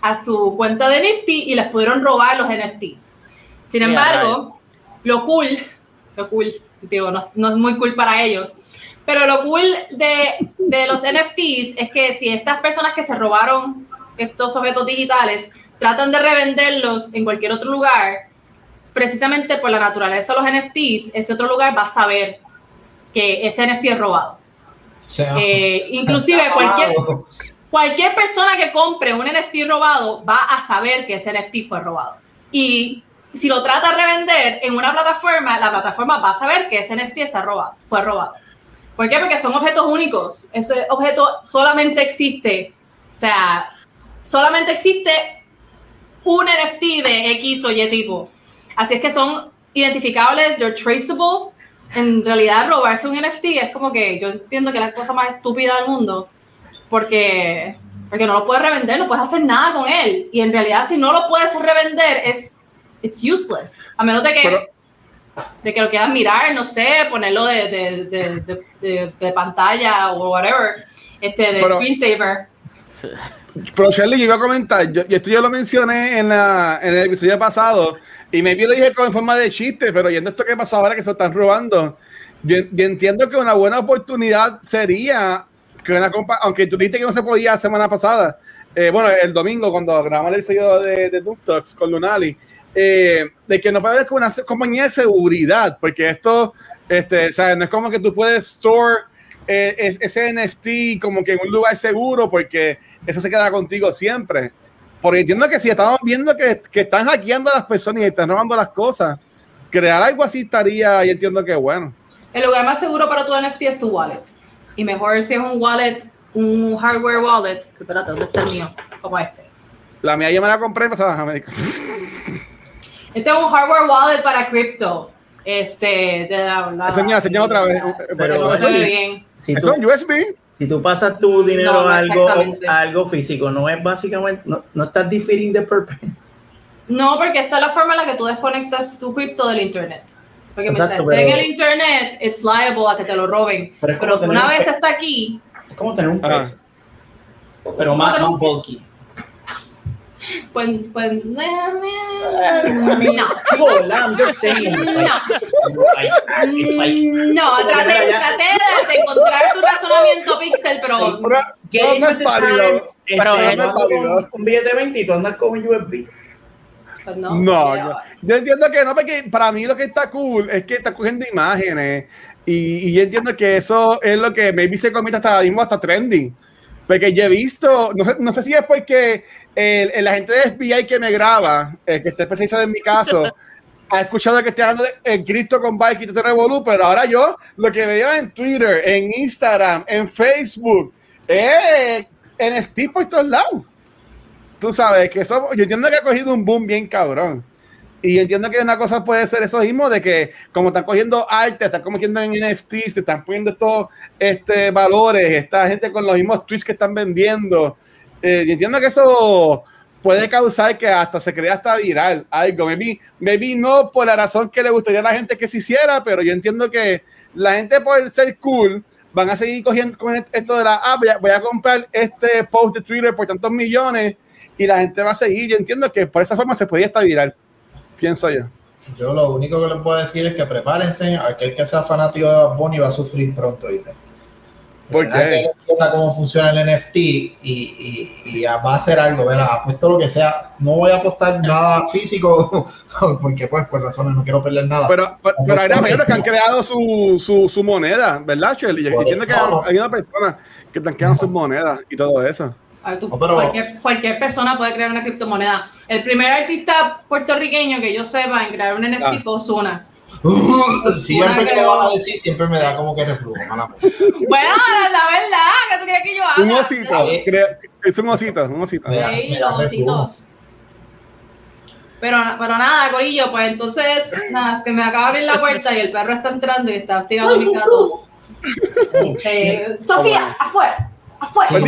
a su cuenta de Nifty y les pudieron robar los NFTs. Sin embargo, lo cool, lo cool, digo, no, no es muy cool para ellos, pero lo cool de, de los NFTs es que si estas personas que se robaron estos objetos digitales tratan de revenderlos en cualquier otro lugar, precisamente por la naturaleza de los NFTs, ese otro lugar va a saber que ese NFT es robado. O sea, Eh, inclusive cualquier, cualquier persona que compre un NFT robado va a saber que ese NFT fue robado. Y si lo trata de revender en una plataforma, la plataforma va a saber que ese NFT está robado, fue robado. ¿Por qué? Porque son objetos únicos. Ese objeto solamente existe, o sea, solamente existe un NFT de X o Y tipo. Así es que son identificables, they're traceable. En realidad, robarse un NFT es como que yo entiendo que es la cosa más estúpida del mundo, porque, porque no lo puedes revender, no puedes hacer nada con él. Y en realidad, si no lo puedes revender, es it's useless. A menos de que, Pero- de que lo quieras mirar, no sé, ponerlo de, de, de, de- de- de pantalla o whatever, este, de Pero- screensaver. Pero Shirley, yo iba a comentar, yo, y esto yo lo mencioné en, la, en el episodio pasado, y me lo dije como en forma de chiste, pero yendo esto que pasó ahora que se lo están robando, yo, yo entiendo que una buena oportunidad sería que una compa, aunque tú dijiste que no se podía semana pasada, eh, bueno, el domingo cuando grabamos el episodio de, de Doom Talks con Lunali, eh, de que no puede haber como una compañía de seguridad, porque esto, este, sea, no es como que tú puedes store eh, es- ese NFT como que en un lugar seguro, porque eso se queda contigo siempre. Porque entiendo que si estamos viendo que, que están hackeando a las personas y están robando las cosas, crear algo así estaría, y entiendo que bueno. El lugar más seguro para tu NFT es tu wallet. Y mejor si es un wallet, un hardware wallet. que Espérate, ¿dónde está el mío? Como este. La mía yo me la compré pues, en Américas. Este es un hardware wallet para cripto. Este, de la, la- Enseña, enseña otra vez. Pero Eso se ve bien. Si Eso tú, es USB. si tú pasas tu dinero No, no a, algo, exactamente. a algo físico, no es básicamente, no, no estás defeating the purpose. No, porque esta es la forma en la que tú desconectas tu cripto del internet. Porque Exacto, mientras esté en el internet, it's liable a que te lo roben. Pero una un vez está aquí, Es como tener un Ajá. peso. Pero más, más un- bulky. Pues, pues, no. I'm just saying. No. Like, it's like, No, traté, traté de, encontrar tu razonamiento pixel, pero getting no with es válido. este, Pero es Un billete de 20 y tú andas con un USB. pues no. No, Ya. yo, yo entiendo que no, porque para mí lo que está cool es que está cogiendo imágenes Y, y yo entiendo que eso es lo que maybe se convierte hasta mismo hasta trending. Porque yo he visto, no sé, no sé si es porque el, el agente de FBI que me graba, el que está especializado en mi caso, ha escuchado que estoy hablando de Cristo con Bike y te Revolu, pero ahora yo lo que veo en Twitter, en Instagram, en Facebook, es NFT por todos lados. Tú sabes que eso, yo entiendo que ha cogido un boom bien cabrón. Y entiendo que una cosa puede ser eso mismo de que como están cogiendo arte, están cogiendo en NFTs, están poniendo estos este, valores, esta gente con los mismos tweets que están vendiendo. Eh, yo entiendo que eso puede causar que hasta se crea hasta viral algo. Maybe, maybe no por la razón que le gustaría a la gente que se hiciera, pero yo entiendo que la gente por ser cool van a seguir cogiendo con esto de la ah, voy voy a comprar este post de Twitter por tantos millones y la gente va a seguir. Yo entiendo que por esa forma se podía estar viral pienso yo. Yo lo único que les puedo decir es que prepárense, aquel que sea fanático de Bad Bunny va a sufrir pronto, ¿viste? ¿Por ¿Verdad qué? que entienda cómo funciona el NFT y, y, y va a hacer algo, ¿verdad? Apuesto lo que sea. No voy a apostar nada físico porque, pues, por razones no quiero perder nada. Pero, pero, pero hay personas que han creado su, su, su moneda, ¿verdad, Shelly? Yo Por entiendo que hay una persona que creando sus monedas y todo eso. A ver, tú- No, pero- cualquier, cualquier persona puede crear una criptomoneda. El primer artista puertorriqueño que yo sepa en crear un NFT Ah. fue Ozuna. siempre que lo vas a decir, siempre me da como que reflujo. Bueno, la, verdad, ¿qué tú crees que yo haga? Un osito, Eh. es un osito, un osito. Sí, los ositos. Pero, pero nada, Corillo, pues entonces, nada, es que me acaba de abrir la puerta y el perro está entrando y está hostigando a mis gatos. Eh, Sofía, afuera, afuera. Pues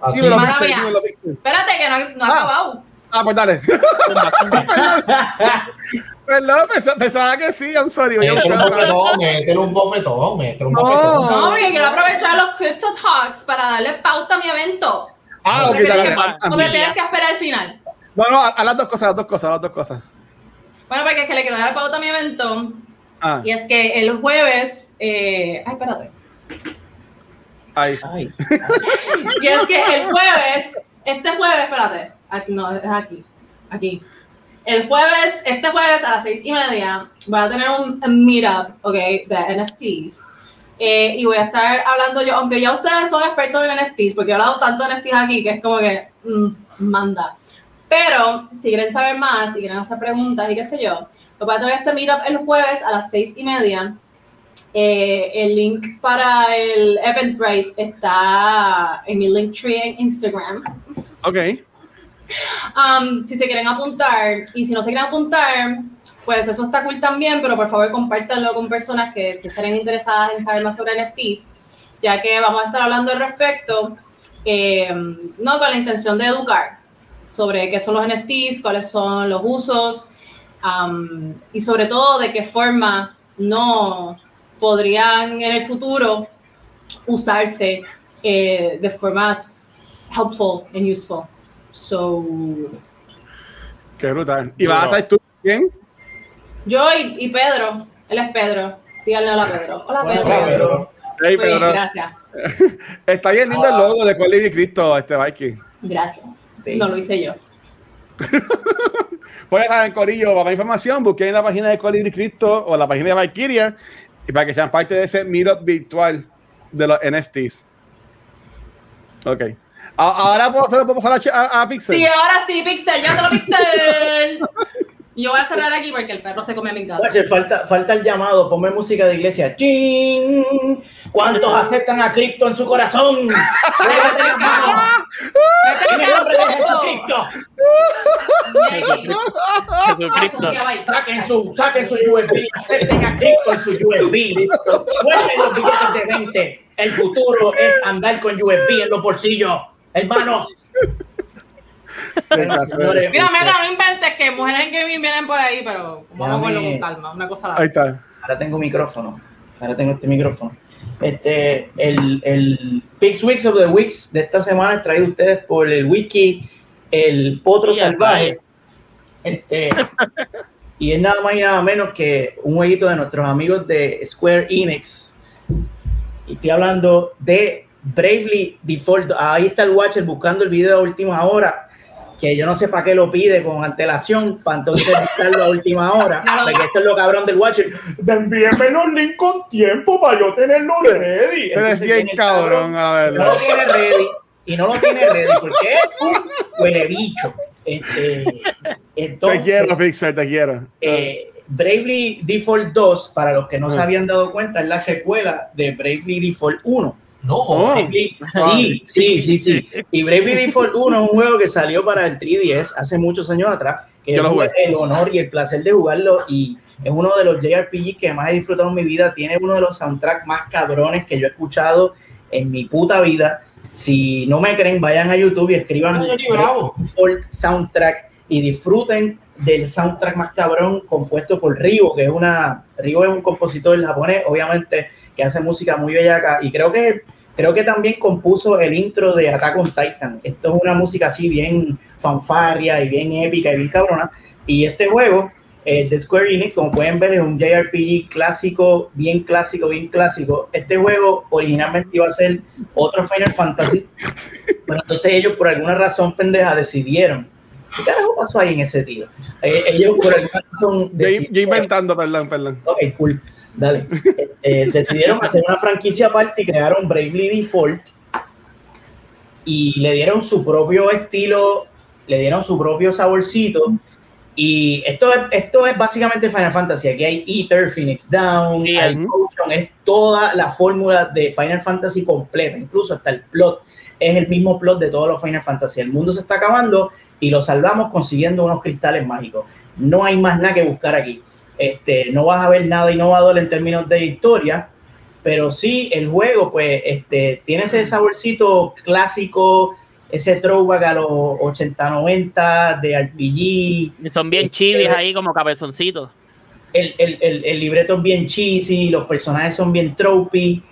Así. dímelo, Mala Pixel, mía. dímelo, Pixel. Espérate, que no, no ha Ah. acabado. Ah, pues dale. Perdón, pensaba, pensaba que sí, I'm sorry. Oye, Métele un pero- bofetón, métele un bofetón, métele un No. bofetón. No, porque quiero aprovechar los Crypto Talks para darle pauta a mi evento. Ah, ok, ¿O dale, prefieres- dale, ¿O dale. prefieres que espera al final? No, no, a, a las dos cosas, a las dos cosas, a las dos cosas. Bueno, porque es que le quiero dar pauta a mi evento. Ah, Y es que el jueves. eh, ay, espérate. Ahí. Ay, Y es que el jueves, este jueves, espérate, aquí, no, es aquí, aquí. El jueves, este jueves a las seis y media, voy a tener un meetup, ok, de NFTs. Eh, y voy a estar hablando yo, aunque ya ustedes son expertos en NFTs, porque he hablado tanto de NFTs aquí que es como que mm, manda. Pero si quieren saber más, si quieren hacer preguntas y qué sé yo, pues voy a tener este meetup el jueves a las seis y media. Eh, el link para el Eventbrite está en mi Linktree en Instagram. Ok. Um, si se quieren apuntar y si no se quieren apuntar, pues eso está cool también, pero por favor compártanlo con personas que si estén interesadas en saber más sobre NFTs, ya que vamos a estar hablando al respecto, eh, no con la intención de educar sobre qué son los NFTs, cuáles son los usos um, y sobre todo de qué forma no podrían en el futuro usarse eh, de formas helpful and useful. So, Qué brutal. ¿Y vas a estar tú bien? yo y, y Pedro, él es Pedro. Díganle hola Pedro. Hola Pedro. Hola, Pedro. Hey, Pedro. gracias. Está bien lindo el logo de Colin y Cristo, este Viking. Gracias. Sí. No lo hice yo. Pues ya saben, Corillo, para más información, busquen en la página de Colin y Cristo o la página de Valkyria y para que sean parte de ese meetup virtual de los NFTs. Ok. Ahora puedo, se lo puedo pasar a, Ch- a, a Pixel. Sí, ahora sí, Pixel, llévatelo Pixel. Yo voy a cerrar aquí porque el perro se come a mi gato. Falta, falta el llamado, ponme música de iglesia. ¡Chin! ¿Cuántos aceptan a Cristo en su corazón? ¡Levante las manos! ¡En el nombre de Jesucristo! Jesucristo. Saquen su, saquen su USB, acepten a Cristo en su USB. Suelten los billetes de 20. El futuro es andar con USB en los bolsillos. Hermanos. Señores, Mira, mira, no inventes que mujeres en gaming vienen por ahí, pero vamos a verlo con calma, una cosa a la Ahí está. Ahora tengo micrófono. Ahora tengo este micrófono. Este, el, el Pix Weeks of the Weeks de esta semana es traído a ustedes por el wiki El Potro Salvaje. Este, y es nada más y nada menos que un jueguito de nuestros amigos de Square Enix. Y estoy hablando de Bravely Default. Ahí está el Watcher buscando el video de última hora. Que yo no sé para qué lo pide con antelación, para entonces buscarlo a última hora, porque eso es lo cabrón del Watcher. Envíeme los links con tiempo para yo tenerlo ready. Eres Entonces bien cabrón, a no ver. lo tiene ready y no lo tiene ready porque es un huele bicho. Este, Te entonces, quiero, Pixar, te quiero. eh, Bravely Default 2, para los que no se habían dado cuenta, es la secuela de Bravely Default 1. No, Oh. Bravely- sí, sí, sí, sí. Y Bravely Default 1 es un juego que salió para el 3DS hace muchos años atrás, que Yo lo tuve jugué. el honor y el placer de jugarlo y es uno de los JRPG que más he disfrutado en mi vida. Tiene uno de los soundtracks más cabrones que yo he escuchado en mi puta vida. Si no me creen, vayan a YouTube y escriban No, Bravo. Default Soundtrack y disfruten del soundtrack más cabrón compuesto por Rigo, que es una Rigo es un compositor japonés, obviamente que hace música muy bellaca y creo que creo que también compuso el intro de Attack on Titan. Esto es una música así bien fanfarria y bien épica y bien cabrona y este juego eh, de Square Enix, como pueden ver, es un JRPG clásico, bien clásico, bien clásico. Este juego originalmente iba a ser otro Final Fantasy, pero entonces ellos por alguna razón pendeja decidieron. ¿Qué carajo pasó ahí en ese tiro? Eh, ellos por alguna razón Yo, decidieron- yo inventando, perdón, perdón. Ok, cool. Dale. Eh, decidieron hacer una franquicia aparte y crearon Bravely Default y le dieron su propio estilo, le dieron su propio saborcito. Y esto es, esto es básicamente Final Fantasy. Aquí hay Ether, Phoenix Down, Sí, hay es toda la fórmula de Final Fantasy completa, incluso hasta el plot es el mismo plot de todos los Final Fantasy. El mundo se está acabando y lo salvamos consiguiendo unos cristales mágicos. No hay más nada que buscar aquí. Este, no vas a ver nada innovador en términos de historia, pero sí el juego, pues, este, tiene ese saborcito clásico, ese throwback a los 80, 90 de RPG. Son bien chivis ahí como cabezoncitos. El, el, el, el libreto es bien cheesy, los personajes son bien tropey,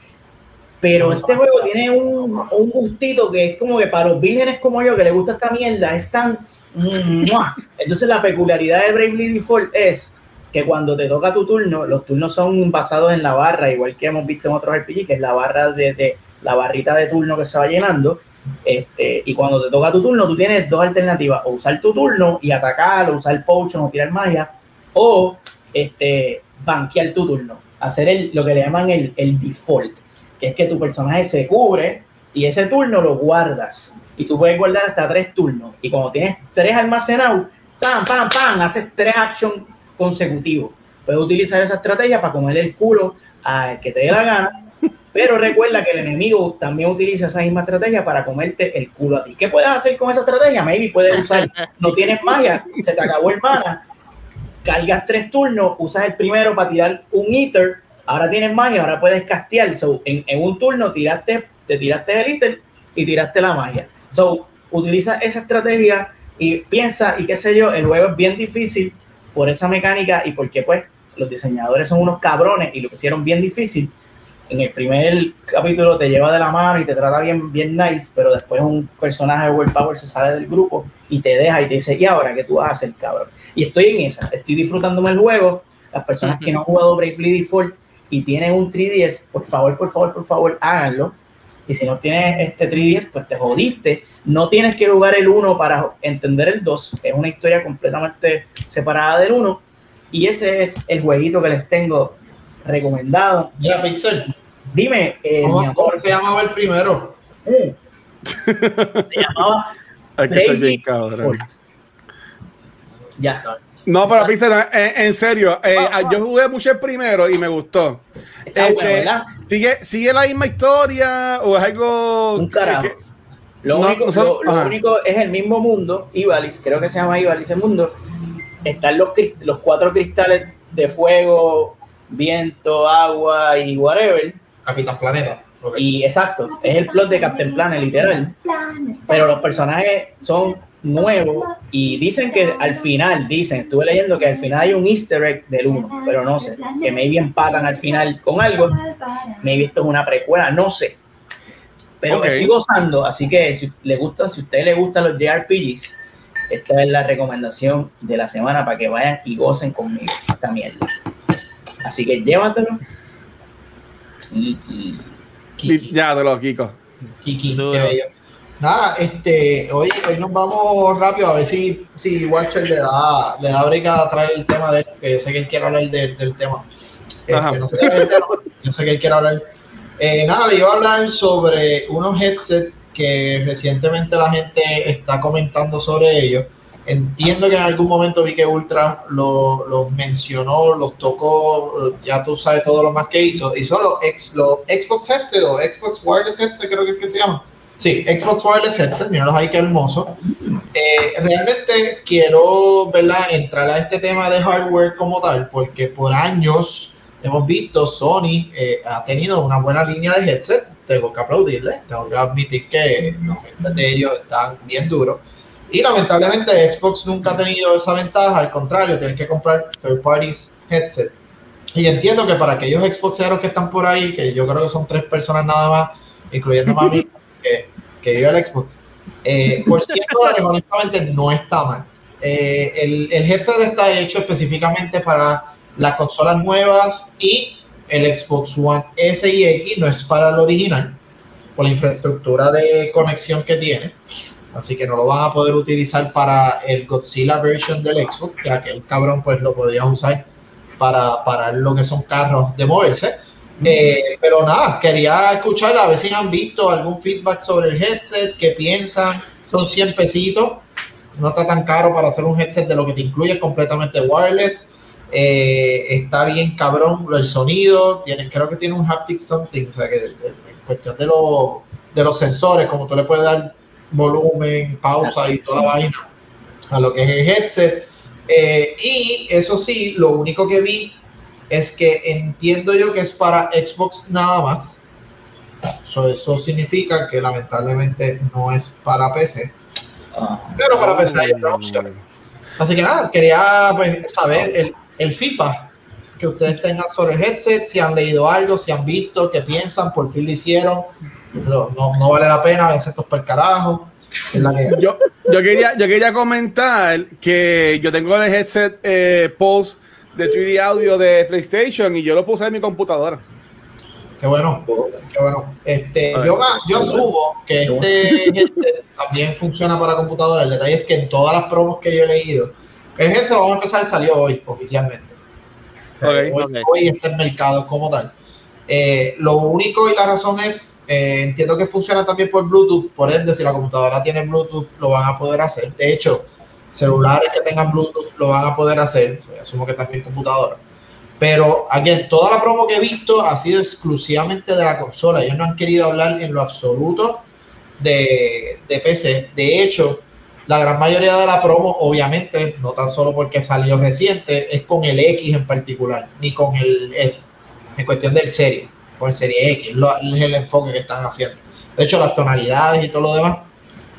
pero este juego tiene un, un gustito que es como que para los vírgenes como yo, que les gusta esta mierda, es tan... ¡mua! Entonces la peculiaridad de Bravely Default es que cuando te toca tu turno, los turnos son basados en la barra, igual que hemos visto en otros RPG, que es la barra de, la barrita de turno que se va llenando. Este, y cuando te toca tu turno, tú tienes dos alternativas: o usar tu turno y atacar, o usar potion o tirar magia, o este, banquear tu turno, hacer el, lo que le llaman el, el default, que es que tu personaje se cubre y ese turno lo guardas. Y tú puedes guardar hasta tres turnos. Y cuando tienes tres almacenados, pam, pam, pam, haces tres actions consecutivos. Puedes utilizar esa estrategia para comerle el culo al que te dé la gana. Pero recuerda que el enemigo también utiliza esa misma estrategia para comerte el culo a ti. ¿Qué puedes hacer con esa estrategia? Maybe puedes usar, no tienes magia, se te acabó el mana, cargas tres turnos, usas el primero para tirar un Ether, ahora tienes magia, ahora puedes castear. So, en, en un turno tiraste, te tiraste el Ether y tiraste la magia. So, utiliza esa estrategia y piensa, y qué sé yo, el juego es bien difícil por esa mecánica y porque pues los diseñadores son unos cabrones y lo pusieron bien difícil. En el primer capítulo te lleva de la mano y te trata bien, bien nice, pero después un personaje de World Power se sale del grupo y te deja y te dice, ¿y ahora qué tú vas a hacer, cabrón? Y estoy en esa, estoy disfrutándome el juego. Las personas que no han jugado Bravely Default y tienen un 3DS, por favor, por favor, por favor, háganlo. Y si no tienes este 3DS, pues te jodiste. No tienes que jugar el 1 para entender el 2. Es una historia completamente separada del 1. Y ese es el jueguito que les tengo recomendado. Mira, Pixel, Dime, eh, mi ¿cómo, amor, cómo se llamaba el primero? eh, se llamaba Hay que ser bien cabrón. Ya. No, pero Pixar, en, en serio, eh, yo jugué mucho el primero y me gustó. Está Este, bueno, ¿verdad? ¿sigue, ¿Sigue la misma historia o es algo Un carajo. que- Lo, No, único, nosotros- lo- lo ajá. único es el mismo mundo, Ivalis, creo que se llama Ivalis el mundo. Están los, los cuatro cristales de fuego, viento, agua y whatever. Capitán Planeta. Y exacto, es el plot de Captain Planet, literal. Pero los personajes son nuevos y dicen que al final, dicen, estuve leyendo que al final hay un easter egg del 1, pero no sé, que maybe empatan al final con algo. Maybe esto es una precuela, no sé. Pero Ok. me estoy gozando, así que si le gusta, si a usted le gustan los JRPGs, esta es la recomendación de la semana para que vayan y gocen conmigo esta mierda. Así que llévatelo. Kiki. Kiki, Ya, de los Kiko. Kiki, qué bello. nada, este, hoy, hoy nos vamos rápido a ver si, si Watcher le da, le da brica a traer el tema de él, que yo sé que él quiere hablar del, del tema. Este, no sé qué el tema, yo sé que él quiere hablar. Eh, nada, le iba a hablar sobre unos headsets que recientemente la gente está comentando sobre ellos. Entiendo que en algún momento vi que Ultra lo- los mencionó, los tocó, ya tú sabes todo lo más que hizo. Hizo los, ex, los Xbox Headset o Xbox Wireless Headset, creo que es que se llama. Sí, Xbox Wireless Headset, míralos ahí, qué hermoso. Eh, realmente quiero ¿verdad? entrar a este tema de hardware como tal, porque por años hemos visto Sony eh, ha tenido una buena línea de headset. Tengo que aplaudirle, tengo que admitir que los headsets de ellos están bien duros. Y lamentablemente Xbox nunca ha tenido esa ventaja, al contrario, tienes que comprar third parties headset. Y entiendo que para aquellos Xboxeros que están por ahí, que yo creo que son tres personas nada más, incluyendo a mí, que, que vive el Xbox, eh, por 100 dólares honestamente no está mal. Eh, el, el headset está hecho específicamente para las consolas nuevas y el Xbox One S y X no es para el original por la infraestructura de conexión que tiene. Así que no lo van a poder utilizar para el Godzilla version del Xbox, que aquel cabrón pues lo podrías usar para, para lo que son carros de moverse. Eh, pero nada, quería escuchar a ver si han visto algún feedback sobre el headset, qué piensan. Son 100 pesitos, no está tan caro para hacer un headset de lo que te incluye completamente wireless. Eh, está bien cabrón el sonido, tiene, creo que tiene un haptic something, o sea que en cuestión de, los de los sensores, como tú le puedes dar volumen, pausa y toda la vaina a lo que es el headset. Eh, y eso sí, lo único que vi es que entiendo yo que es para Xbox nada más. So, eso significa que lamentablemente no es para PC. Pero para PC hay otra opción. Así que nada, quería pues, saber el, el feedback que ustedes tengan sobre el headset, si han leído algo, si han visto, qué piensan, por fin lo hicieron. No, no, no vale la pena vencer estos por carajo. Yo, yo, quería, yo quería comentar que yo tengo el headset eh, Pulse de 3D Audio de PlayStation y yo lo puse en mi computadora. Qué bueno, qué bueno. Este, yo, yo asumo que este headset también funciona para computadora. El detalle es que en todas las promos que yo he leído, el headset vamos a empezar, salió hoy oficialmente. Hoy está en mercado como tal. Eh, lo único y la razón es, eh, entiendo que funciona también por Bluetooth, por ende, si la computadora tiene Bluetooth, lo van a poder hacer. De hecho, celulares que tengan Bluetooth lo van a poder hacer. Asumo que también computadora. Pero, aquí toda la promo que he visto ha sido exclusivamente de la consola. Ellos no han querido hablar en lo absoluto de, de PC. De hecho, la gran mayoría de la promo, obviamente, no tan solo porque salió reciente, es con el X en particular, ni con el S, en cuestión del serie, con el serie X, lo- el enfoque que están haciendo. De hecho, las tonalidades y todo lo demás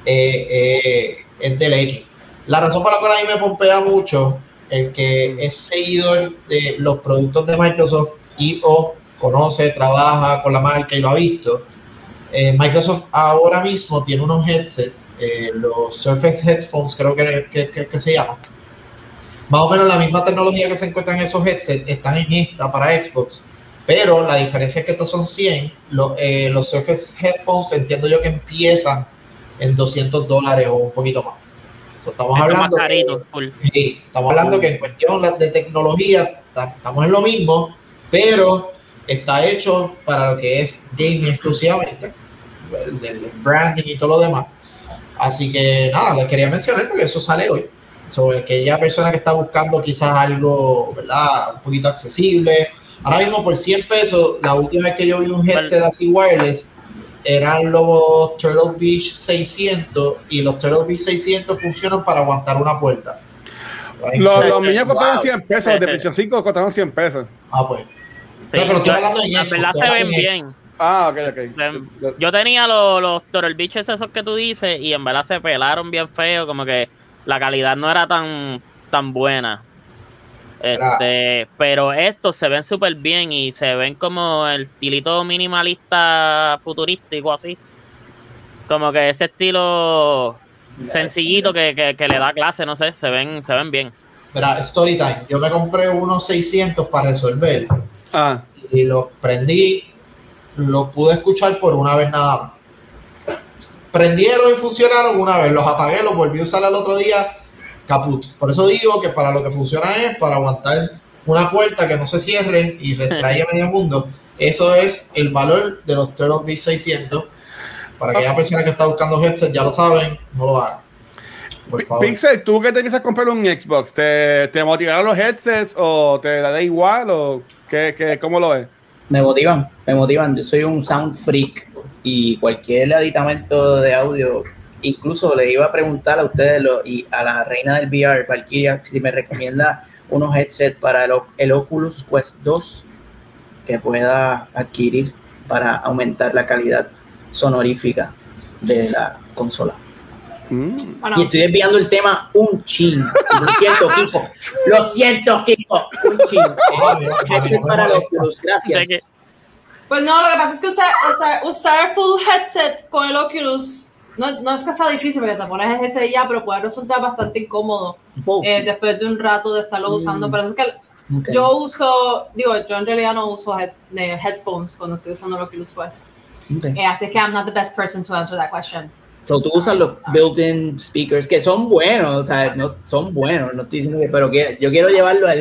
eh, eh, es del X. La razón por la cual a mí me pompea mucho el que es seguidor de los productos de Microsoft y o conoce, trabaja con la marca y lo ha visto. eh, Microsoft ahora mismo tiene unos headsets, eh, los Surface Headphones creo que- que se llaman. Más o menos la misma tecnología que se encuentra en esos headsets están en esta para Xbox. Pero la diferencia es que estos son 100. Los, eh, los Surface Headphones entiendo yo que empiezan en 200 dólares o un poquito más. So, estamos hablando que- carito, full. Sí, estamos hablando que en cuestión de tecnología ta- estamos en lo mismo, pero está hecho para lo que es gaming exclusivamente, el, el branding y todo lo demás. Así que nada, les quería mencionar porque eso sale hoy. Sobre aquella persona que está buscando quizás algo, ¿verdad? Un poquito accesible. Ahora mismo por 100 pesos, la última vez que yo vi un headset así wireless, eran los Turtle Beach 600 y los Turtle Beach 600 funcionan para aguantar una puerta. Los, los míos costaron Wow. 100 pesos, de PlayStation 5 costaron 100 pesos. Ah, pues. Sí, No, pero estoy la- hablando Xbox, verdad se ven en bien. Ah, ok, ok. Yo tenía los, los Turtle Beaches esos que tú dices y en verdad se pelaron bien feo, como que la calidad no era tan, tan buena. Este, pero estos se ven súper bien y se ven como el estilito minimalista futurístico así. Como que ese estilo sencillito que, que, que le da clase, no sé, se ven, se ven bien. Mira, story time. Yo me compré unos 600 para resolver Ah, y los prendí, los pude escuchar por una vez nada más. prendieron y funcionaron una vez, los apagué, los volví a usar al otro día, caput. Por eso digo que para lo que funciona es para aguantar una puerta que no se cierre y retrae medio mundo. Eso es el valor de los Turtle Beach 600. Para aquella persona que está buscando headset, ya lo saben, no lo hagan. Pixel, ¿tú que te empiezas a comprar un Xbox? ¿Te, te motivaron los headsets o te da igual o qué, qué, cómo lo ves? Me motivan, me motivan. Yo soy un sound freak y cualquier aditamento de audio, incluso le iba a preguntar a ustedes lo- y a la reina del VR, Valkyria, si me recomienda unos headsets para el, Oculus Quest 2 que pueda adquirir para aumentar la calidad sonorífica de la consola. Mm. Bueno, Y estoy desviando el tema un chin. Lo siento, Kiko. Lo siento, Kiko. Un chin. Mira, para los que- gracias. Pues no, lo que pasa es que usar, usar, usar full headset con el Oculus no, no es que sea difícil porque te pones ese ya, pero puede resultar bastante incómodo eh, después de un rato de estarlo Mm. usando. Pero es que ok. yo uso, digo, yo en realidad no uso head- de headphones cuando estoy usando el Oculus Quest. Ok. Eh, así que I'm not the best person to answer that question. So, tú usas los built-in speakers que son buenos, o sea, no, son buenos, no estoy diciendo que, pero que yo quiero llevarlo al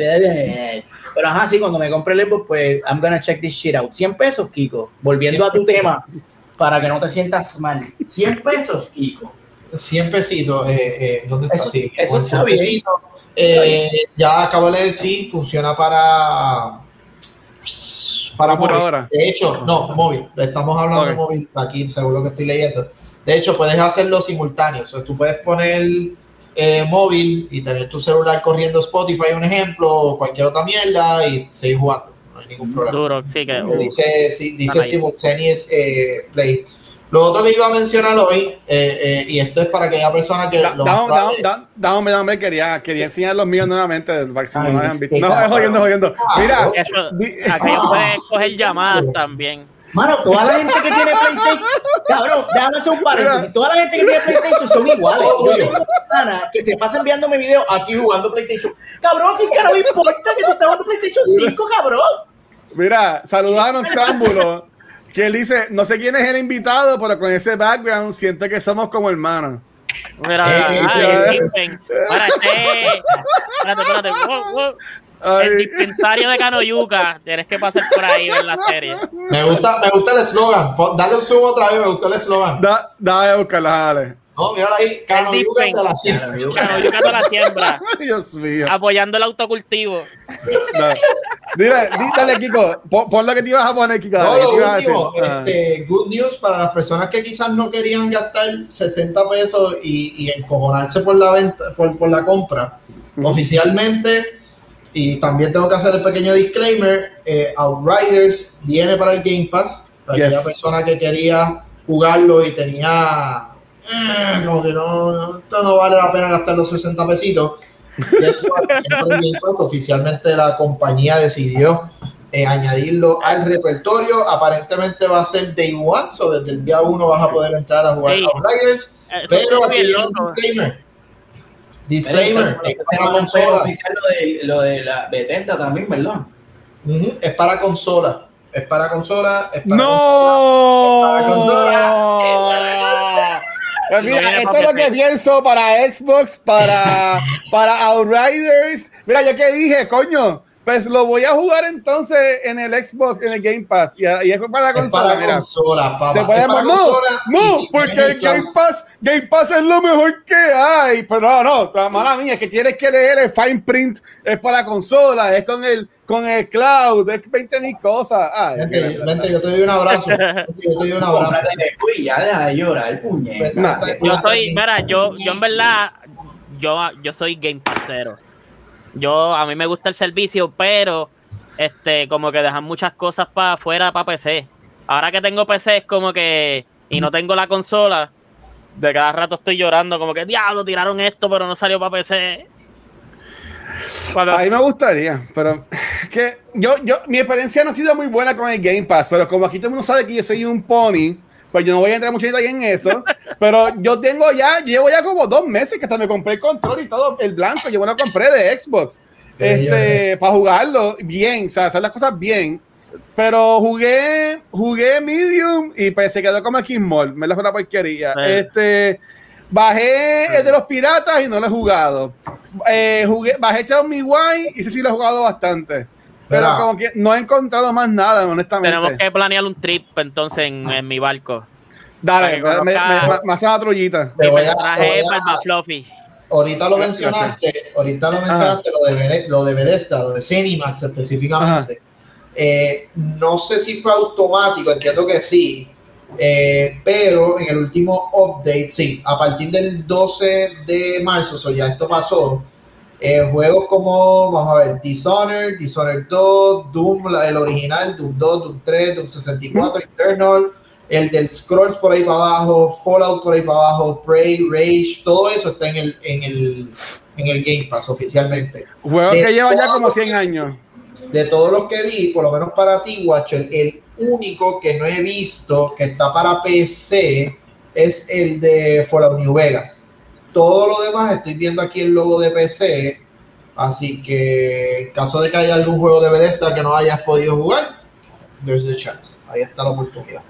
pero ajá, sí, cuando me compre el Xbox, pues I'm gonna check this shit out. 100 pesos, Kiko. Volviendo a tu tema, para que no te sientas mal. 100 pesos, Kiko. 100 pesitos, eh, eh, ¿dónde está? Eso- Sí, eso está 100 bien. pesitos. Eh, ya acabo de leer, sí, funciona para para móvil. Computadora. De hecho, no, móvil. Estamos hablando de móvil aquí, según lo que estoy leyendo. De hecho, puedes hacerlo simultáneo. O sea, tú puedes poner eh, móvil y tener tu celular corriendo Spotify, un ejemplo, o cualquier otra mierda y seguir jugando. No hay ningún problema. Duro, sí que. Que dice, sí, dice simultaneous eh, play. Lo otro que iba a mencionar hoy, eh, eh, y esto es para aquella persona que Da- lo Dame, más dame, dame, dame, dame, quería, quería enseñar los míos nuevamente para que si no Ay, este visto. No, jodiendo, jodiendo. Mira, Eso, aquellos pueden coger llamadas también. Mano, toda la gente que tiene PlayStation, cabrón, déjame hacer un paréntesis. Toda la gente que tiene PlayStation son iguales. Yo tengo una pana que se pasa enviándome videos aquí jugando PlayStation. Cabrón, ¿qué carajo importa que tú estés jugando PlayStation 5, cabrón? Mira, saludos a Noctámbulo, que él dice, no sé quién es el invitado, pero con ese background siento que somos como hermanos. Mira, Eh, eh, el este. Espérate, espérate. Wow, wow. Ay, El dispensario de Canoyuca. Tienes que pasar por ahí ver la serie. Me gusta, me gusta el eslogan. Dale un zoom otra vez, me gustó el eslogan. da, dale a buscarla, dale. No, míralo ahí, Cano El Yuca Dispen. de la sierra. Canoyuca toda la siembra. Dios mío. Apoyando el autocultivo. No. Dile, di- dale, Kiko, pon, pon lo que te ibas a poner, Kiko. No, dale, ¿qué lo último, Ah. este, good news para las personas que quizás no querían gastar 60 pesos y, y encojonarse por la venta, por, por la compra. Oficialmente, y también tengo que hacer el pequeño disclaimer, eh, Outriders viene para el Game Pass, para aquella Yes. persona que quería jugarlo y tenía eh, como que no, no, esto no vale la pena gastar los 60 pesitos. Para Pass. Oficialmente la compañía decidió eh, añadirlo al repertorio. Aparentemente va a ser Day One, so desde el día 1 vas a poder entrar a jugar Sí. Outriders. Eso Pero aquí viene loco. disclaimer. Disclaimer, es para consolas. Lo de, lo de la Bethesda también, ¿verdad? Es para consolas. Es para consolas. Es para ¡No! Para consola. Pues mira, esto es lo que pienso para Xbox, para, para Outriders. Mira, yo que dije, coño, pues lo voy a jugar entonces en el Xbox, en el Game Pass. Y, y es para la Es consola, para mira. consolas, papá. Se puede para no, consolas y no, si porque el Game cloud- Pass, Game Pass es lo mejor que hay. Pero no, no, la mala mía, es que tienes que leer el fine print, es para consola, es con el, con el cloud, es 20 mil cosas. Ay, Vente, vente, yo te doy un abrazo. Yo te doy un abrazo. Ya deja de llorar, puñet. Yo soy, mira, yo, yo en verdad, yo, yo soy game passero. Yo, a mí me gusta el servicio, pero, este, como que dejan muchas cosas para afuera, para PC. Ahora que tengo PC es como que, y no tengo la consola, de cada rato estoy llorando, como que, diablo, tiraron esto, pero no salió para PC. A mí me gustaría, pero que yo, yo, mi experiencia no ha sido muy buena con el Game Pass, pero como aquí todo el mundo sabe que yo soy un pony, pues yo no voy a entrar mucho en eso, pero yo tengo ya, llevo ya como dos meses que hasta me compré el control y todo, el blanco, yo me lo compré de Xbox, Qué este, para jugarlo bien, o sea, hacer las cosas bien. pero jugué, jugué Medium y pues se quedó como aquí Mall. Me la fue una porquería. Este, bajé el de los piratas y no lo he jugado. Eh, jugué, bajé Tell Me Why y ese sí lo he jugado bastante. Pero Mira. como que no he encontrado más nada, honestamente. Tenemos que planear un trip entonces en, en mi barco. Dale, para me, me, me- me hace una trollita. Te Mi voy a- personaje te voy es a- Barba Fluffy. Ahorita lo mencionaste, ahorita lo mencionaste, lo de, lo de Bethesda, lo de Cinemax específicamente. Eh, no sé si fue automático, entiendo que sí, eh, pero en el último update, sí, a partir del 12 de marzo, o sea, ya esto pasó, eh, juegos como, vamos a ver, Dishonored, Dishonored 2, Doom, el original, Doom 2, Doom 3, Doom 64, Eternal, el del Scrolls por ahí para abajo, Fallout por ahí para abajo, Prey, Rage, todo eso está en el, en el, en el Game Pass oficialmente. Juego De que lleva ya como lo 100 que- años. De todos los que vi, por lo menos para ti, Watcher, el único que no he visto que está para PC es el de Fallout New Vegas. Todo lo demás, estoy viendo aquí el logo de PC, así que en caso de que haya algún juego de Bethesda que no hayas podido jugar, there's the chance. Ahí está la oportunidad.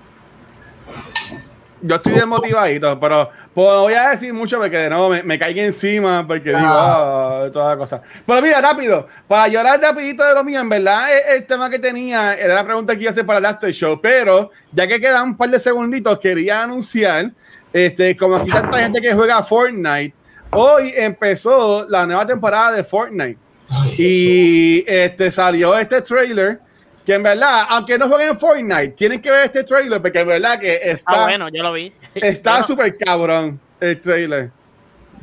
Yo estoy desmotivadito, pero pues, no voy a decir mucho porque de nuevo me, me caiga encima porque digo, Ah. ah, toda la cosa. Pero mira, rápido, para llorar rapidito de lo mío, en verdad el, el tema que tenía era la pregunta que iba a hacer para el After Show, pero ya que quedan un par de segunditos, quería anunciar, este, como aquí tanta gente que juega Fortnite, hoy empezó la nueva temporada de Fortnite. Ay. Y este salió este trailer que en verdad, aunque no jueguen Fortnite, tienen que ver este trailer porque en verdad que Ah, está bueno, yo lo vi. está no- súper cabrón el trailer.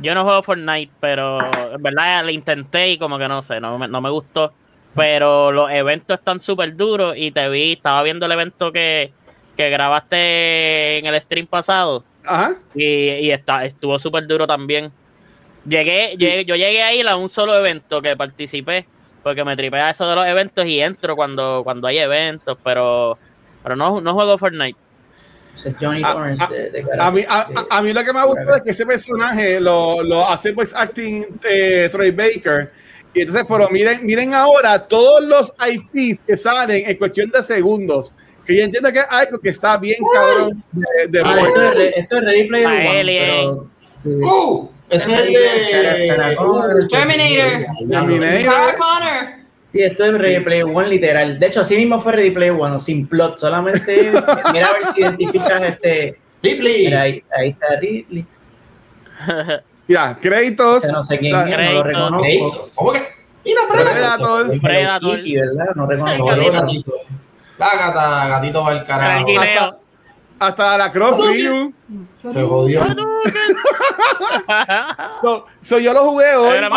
Yo no juego Fortnite, pero en verdad lo intenté y como que no sé, no me, no me gustó. Pero los eventos están súper duros y te vi, estaba viendo el evento que, que grabaste en el stream pasado Ajá. y, y está, estuvo súper duro también. Llegué, llegué- yo llegué a ir a un solo evento que participé, porque me tripea eso de los eventos y entro cuando, cuando hay eventos, pero, pero no, no juego Fortnite. Es Johnny A- Orange a- de, de A mí, a, a- a lo que me gusta es que ese personaje lo, lo hace voice acting eh, Troy Baker. Y entonces, pero miren, miren ahora todos los IPs que salen en cuestión de segundos. Que yo entiendo que es algo que está bien cabrón de, de Ah, esto, es, esto es Ready Player A One, pero- sí. ¡Uh! Ese es el de. Terminator. Terminator. Sarah Connor. Sí, esto es Ready Player One literal. De hecho, así mismo fue Ready Player One, sin plot, solamente mira a ver si identificas este. Ripley. Mira, ahí, ahí está Ridley. Mira, créditos. No sé quién o sea, es, no lo Créditos. reconozco. Créditos. ¿Cómo que? Mira, Predator. Predator. ¿verdad? No reconozco. Gatito. Va carajo. Tranquileo. hasta la Cross Ryu. Se jodió. So, so yo lo jugué hoy. Era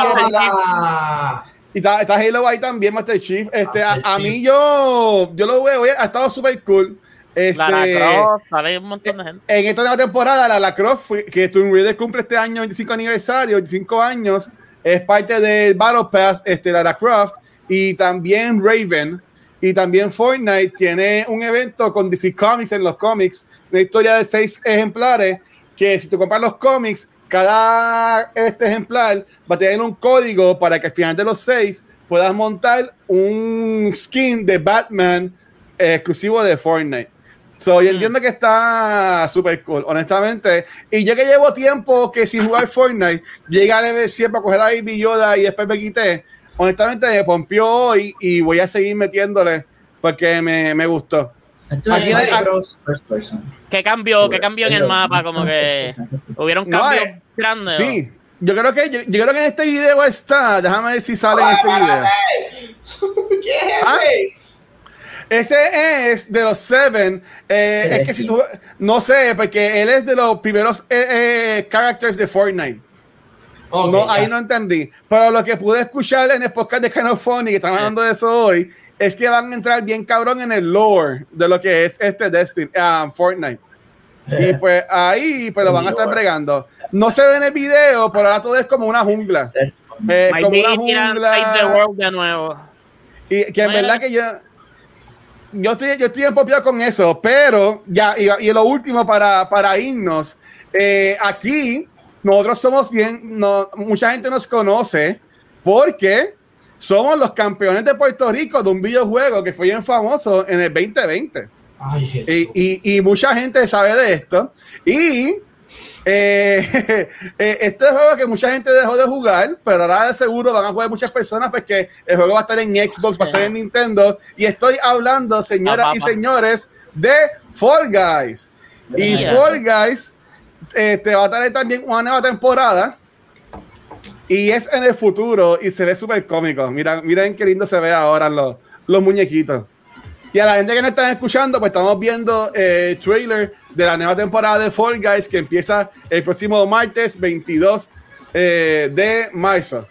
y- está, está Halo ahí también, Master Chief. Este, a, Master a Chief. mí yo, yo lo jugué hoy, ha estado súper cool. Este, Lara sale un montón de gente. en esta nueva temporada, la, la Croft, que Tomb Raider cumple este año 25 aniversario, 25 años, es parte del Battle Pass, este, Lara Croft, y también Raven, y también Fortnite tiene un evento con DC Comics en los cómics, una historia de seis ejemplares, que si tú compras los cómics, cada este ejemplar va a tener un código para que al final de los seis puedas montar un skin de Batman eh, exclusivo de Fortnite. So, yo Mm. entiendo que está súper cool, honestamente. Y yo que llevo tiempo que sin jugar Fortnite, llegué a level siempre a coger a Baby Yoda y después me quité. Honestamente me pompió hoy y voy a seguir metiéndole porque me, me gustó. Aquí hay-. ¿Qué cambió? ¿Qué cambió en el mapa? Como que hubieron No, cambios eh, grandes. Sí, yo creo que yo, yo creo que en este video está. Déjame ver si sale en este video. ¿Qué es Ah. ese? Ese es de los Seven. Eh, es que si tú. No sé, porque él es de los primeros eh, eh, characters de Fortnite. Ok, no, ahí no entendí. Pero lo que pude escuchar en el podcast de Funny, que estamos hablando de eso hoy, es que van a entrar bien cabrón en el lore de lo que es este Destiny, ah, Fortnite. Y pues ahí pues lo van a estar bregando. No se ve en el video, pero ahora todo es como una jungla. Eh, Might como una jungla. De nuevo. Y que en verdad que yo. Yo estoy, yo estoy empopeado con eso, pero ya, y, y lo último para, para irnos. eh, aquí, nosotros somos bien, no, mucha gente nos conoce porque somos los campeones de Puerto Rico de un videojuego que fue bien famoso en el 2020. Ay, Jesús. Y, y, y mucha gente sabe de esto. Y eh, eh, este juego que mucha gente dejó de jugar, pero ahora de seguro van a jugar muchas personas porque el juego va a estar en Xbox, va a estar en Nintendo. Y estoy hablando, señoras Ah, y señores, de Fall Guys. Y. Fall Guys eh, te va a traer también una nueva temporada. Y es en el futuro y se ve súper cómico. Miren, miren qué lindo se ve ahora los, los muñequitos. Y a la gente que no está escuchando, pues estamos viendo el trailer de la nueva temporada de Fall Guys que empieza el próximo martes 22 eh, de marzo.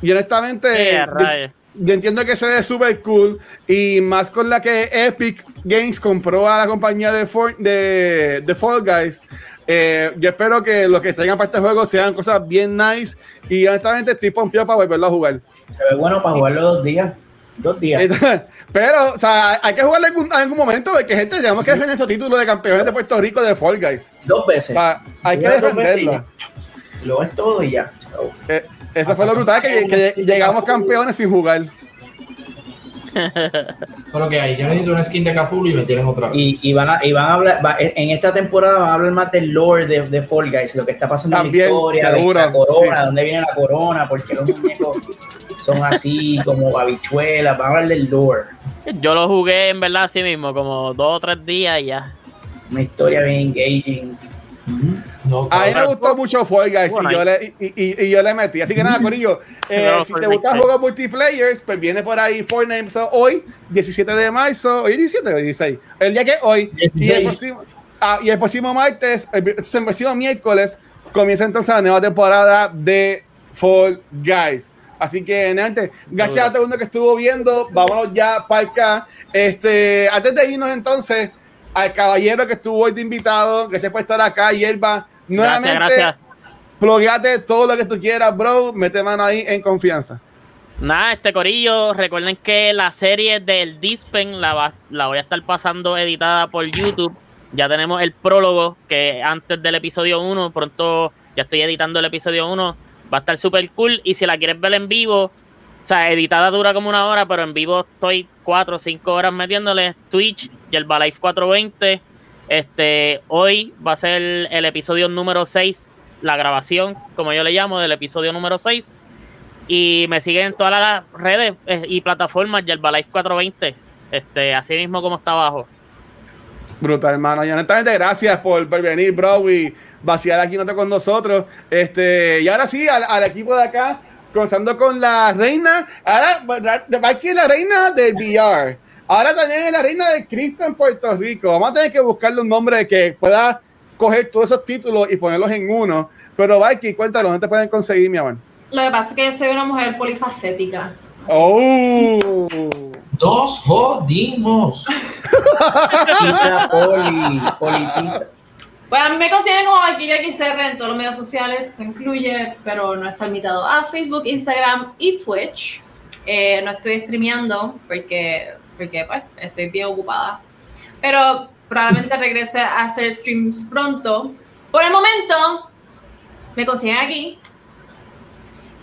Y honestamente, Eh. Yo entiendo que se ve súper cool y más con la que Epic Games compró a la compañía de, For- de, de Fall Guys. Eh, yo espero que los que traigan para este juego sean cosas bien nice y honestamente estoy pompeado para volverlo a jugar. Se ve bueno para jugarlo dos días. Dos días. Pero, o sea, hay que jugarlo en algún, en algún momento porque, gente, tenemos que defender nuestro título de campeones de Puerto Rico de Fall Guys. Dos O veces. sea, hay que defenderlo. Lo es todo y ya. acabó. Eh, eso fue lo brutal, que, que llegamos campeones sin jugar. Pero que hay, yo necesito una skin de Cthulhu y me tienen otra vez. Y, y van a, y van a hablar, va- en esta temporada van a hablar más del lore de, de Fall Guys, lo que está pasando También, en la historia, la- seguro, la corona, sí. dónde viene la corona, porque los muñecos son así como habichuelas, van a hablar del lore. Yo lo jugué en verdad así mismo, como dos o tres días y ya. Una historia bien engaging. Ujú. No, A mí me gustó mucho Fall Guys Bueno, y, yo le, y, y- y yo le metí. Así que nada, Corillo, eh, No, si por te gustan juegos multiplayer, pues viene por ahí Fortnite so, hoy, 17 de marzo, hoy 17 o 16, el día que hoy, y el 16. próximo, ah, y el próximo martes, el, el próximo miércoles, comienza entonces la nueva temporada de Fall Guys. Así que, gente, gracias a todo el mundo que estuvo viendo. Vámonos ya para acá. Este, antes de irnos entonces, al caballero que estuvo hoy de invitado, gracias por estar acá, Hierba. Nuevamente, Gracias, todo lo que tú quieras, bro. Mete mano ahí en confianza. Nada, este corillo, recuerden que la serie del Dispen la, va- la voy a estar pasando editada por YouTube. Ya tenemos el prólogo que antes del episodio 1, pronto ya estoy editando el episodio 1, va a estar súper cool. Y si la quieres ver en vivo, o sea, editada dura como una hora, pero en vivo estoy 4 o 5 horas metiéndole Twitch y el Life 420. Este, hoy va a ser el, episodio número 6, la grabación, como yo le llamo, del episodio número 6 y me siguen en todas las redes eh, y plataformas y el Life 420 este así mismo como está abajo Brutal, hermano. Y honestamente, gracias por, venir, bro, y vaciar aquí con nosotros. Este, y ahora sí, al equipo de acá, comenzando con la reina. Ahora, va aquí es la reina del VR. Ahora también es la reina del Cristo en Puerto Rico. Vamos a tener que buscarle un nombre que pueda coger todos esos títulos y ponerlos en uno. Pero, Vikey, cuéntanos, ¿dónde te pueden conseguir, mi amor? Lo que pasa es que yo soy una mujer polifacética. ¡Oh! Nos jodimos. Tita, poli, politita. Pues a mí me consiguen como Valkyria XR en todos los medios sociales, se incluye, pero no está limitado a Facebook, Instagram y Twitch. Eh, no estoy streameando porque, porque pues, estoy bien ocupada. Pero probablemente regrese a hacer streams pronto. Por el momento, me consiguen aquí.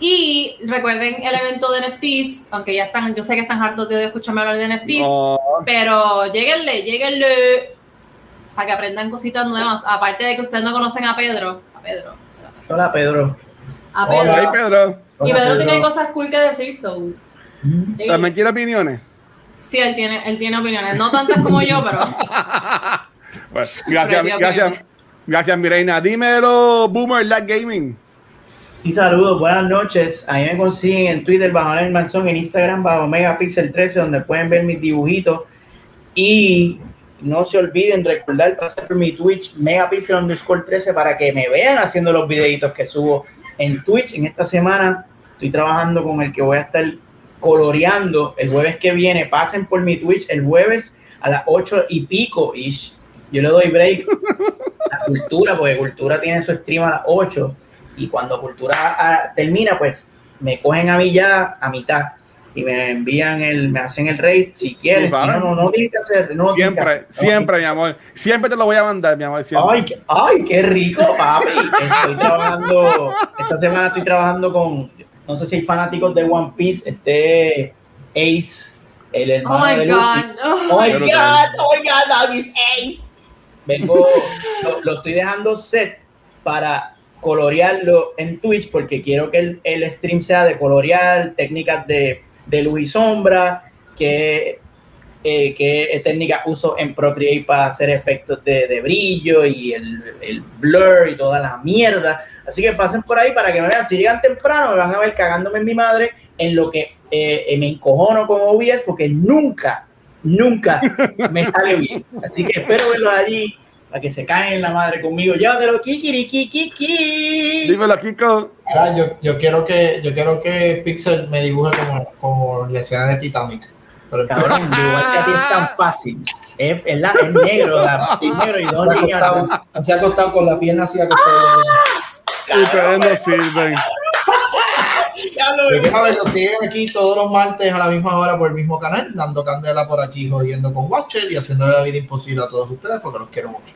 Y recuerden el evento de NFTs, aunque ya están, yo sé que están hartos de escucharme hablar de NFTs. No. Pero lleguenle, lleguenle para que aprendan cositas nuevas. Aparte de que ustedes no conocen a Pedro. A Pedro. Hola, Pedro. A Hola. Pedro. Ahí, Pedro. y Hola, Pedro tiene cosas cool que decir, so. Mm. ¿También quiere opiniones? Sí, él tiene, él tiene opiniones. No tantas como yo, pero. Bueno, gracias, pero gracias, opiniones. gracias, mi reina. Dímelo, Boomer Lag Gaming. Sí, saludos, buenas noches. Ahí me consiguen en Twitter bajo el Manzón, en Instagram bajo Megapixel 13, donde pueden ver mis dibujitos. Y no se olviden recordar pasar por mi Twitch, Megapixel underscore 13, para que me vean haciendo los videitos que subo en Twitch. En esta semana estoy trabajando con el que voy a estar coloreando el jueves que viene. Pasen por mi Twitch el jueves a las 8 y pico. ish. Yo le doy break a Cultura, porque Cultura tiene su stream a las 8 y cuando Cultura ah, termina, pues me cogen a mí ya a mitad y me envían el, me hacen el raid si quieren, si sabes. no, no, no hacer, no siempre, hacer, no siempre, mi amor. Siempre te lo voy a mandar, mi amor. Siempre. Ay, qué, ay, qué rico, papi. Estoy trabajando, esta semana estoy trabajando con, no sé si hay fanáticos de One Piece, este Ace, el Oh hermano my de Luffy. god. Oh my Yo no god, oh my god, that is Ace. Vengo, lo, lo estoy dejando set para colorearlo en Twitch porque quiero que el, el stream sea de colorear, técnicas de, de luz y sombra, que, eh, que técnicas uso en Procreate para hacer efectos de, de brillo y el, el blur y toda la mierda. Así que pasen por ahí para que me vean. Si llegan temprano, me van a ver cagándome en mi madre en lo que eh, eh, me encojono con OBS porque nunca, nunca me sale bien. Así que espero verlos allí para que se caen en la madre conmigo. Llévatelo, kikiri, kikiki. Dímelo, Kiko. Ahora, yo, yo quiero que yo quiero que Pixel me dibuje como, como la escena de Titanic. Pero Cabrón, igual que a ti es tan fácil. Es, es la- es negro, la- es negro y dos se acostado, se ha acostado con la pierna así acostada. Ustedes no sirven. Yo quiero ver, lo siguen aquí todos los martes a la misma hora por el mismo canal, dando candela por aquí, jodiendo con Watcher y haciéndole la vida imposible a todos ustedes porque los quiero mucho.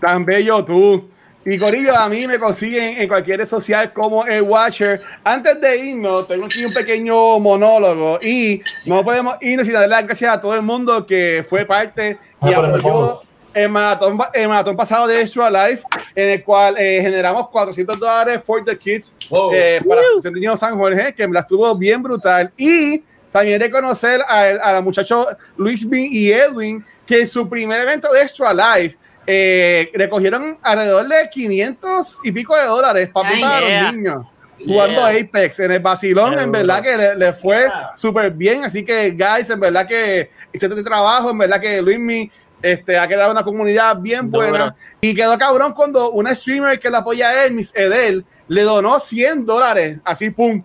Tan bello tú. Y Corillo, a mí me consiguen en cualquier red social como el Watcher. Antes de irnos, tengo aquí un pequeño monólogo y no podemos irnos sin darle las gracias a todo el mundo que fue parte Ah, y apoyó el maratón, el maratón pasado de Extra Life, en el cual eh, generamos 400 dólares for the kids Wow. eh, para la Fundación de Niños San Jorge, que me la estuvo bien brutal. Y también reconocer a, a los muchachos Luis B y Edwin, que en su primer evento de Extra Life eh, recogieron alrededor de 500 y pico de dólares para Ay, para yeah. los niños. Jugando Yeah. Apex en el vacilón, Qué en verdad que le, le fue Yeah. súper bien. Así que, guys, en verdad que excelente trabajo. En verdad que Luismi este, ha quedado una comunidad bien buena. Y quedó cabrón cuando una streamer que la apoya a él, Miss Edel, le donó 100 dólares. Así, pum.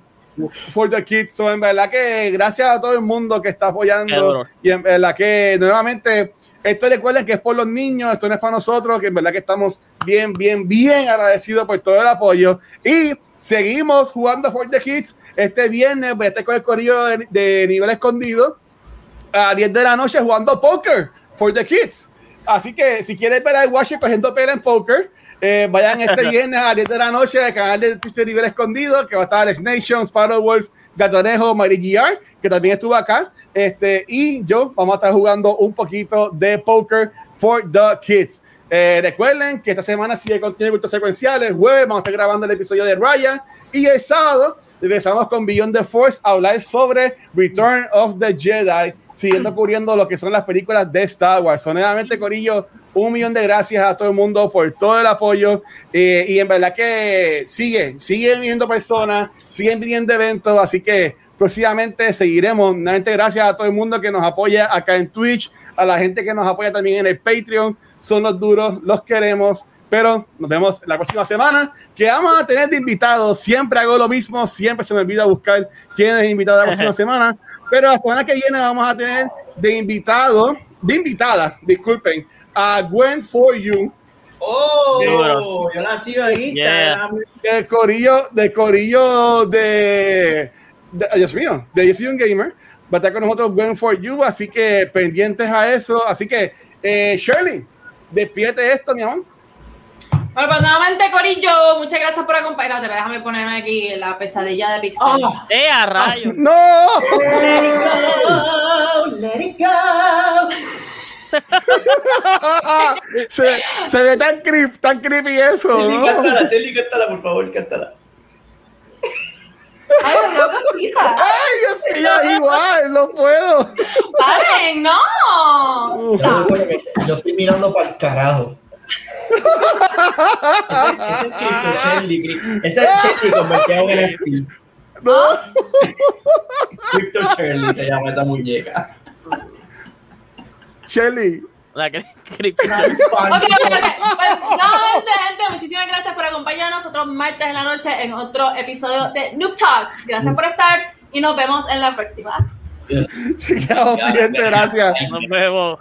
For the kids. So, en verdad que gracias a todo el mundo que está apoyando. Y en verdad que nuevamente, esto recuerden que es por los niños, esto no es para nosotros, que en verdad que estamos bien, bien, bien agradecidos por todo el apoyo. Y seguimos jugando For the Kids. Este viernes voy a estar con el corillo de, de nivel escondido a 10 de la noche jugando póker for the kids. Así que si quieres ver al Watcher cogiendo pela en póker, eh, vayan este viernes a 10 de la noche al canal de Twitch de Nivel Escondido, que va a estar Alex Nation, Sparrow Wolf, Gatonejo, Mary GR, que también estuvo acá. Este, y yo vamos a estar jugando un poquito de póker for the kids. Eh, recuerden que esta semana sigue contenido cultos secuenciales. Jueves vamos a estar grabando el episodio de Ryan. Y el sábado regresamos con Beyond the Force a hablar sobre Return of the Jedi, siguiendo cubriendo lo que son las películas de Star Wars. So, nuevamente, Corillo, un millón de gracias a todo el mundo por todo el apoyo. eh, y en verdad que sigue, siguen viniendo personas, siguen viniendo eventos. Así que próximamente seguiremos. Nuevamente, gracias a todo el mundo que nos apoya acá en Twitch, a la gente que nos apoya también en el Patreon. Son los duros, los queremos. Pero nos vemos la próxima semana. Que vamos a tener de invitados. Siempre hago lo mismo. Siempre se me olvida buscar quién es invitado la próxima semana. Pero la semana que viene vamos a tener de invitado, de invitada, disculpen, a Gwen For You, Oh, yo la sigo en Yeah. Instagram. del corillo, del corillo de, de- Dios mío, de Yo Soy un Gamer. Va a estar con nosotros Gwen For You. Así que pendientes a eso. Así que, eh, Shirley, despídete esto, mi amor. Bueno, pues nuevamente, Corillo, muchas gracias por acompañarme. Déjame ponerme aquí la pesadilla de Pixel. Oh, ¡Eh, a rayos! ¡No! let it go, let it go. se, se ve tan, creep, tan creepy eso. Chelly, ¿no? cántala, Chelly, cántala, por favor, cántala. Ay, cosita. Ay, Dios mío, igual, no puedo. ¡Paren! ¡No! Uh. Yo, estoy mirando para el carajo. Ese es Chelly convertido en NFT. No. Crypto Shirley se llama esa muñeca. Shelly. La cri- cripto. Ok, ok, ok. Pues nuevamente, gente, muchísimas gracias por acompañarnos otro martes en la noche en otro episodio de Noob Talks. Gracias por estar y nos vemos en la próxima. Chicos, bien, gracias. Nos vemos.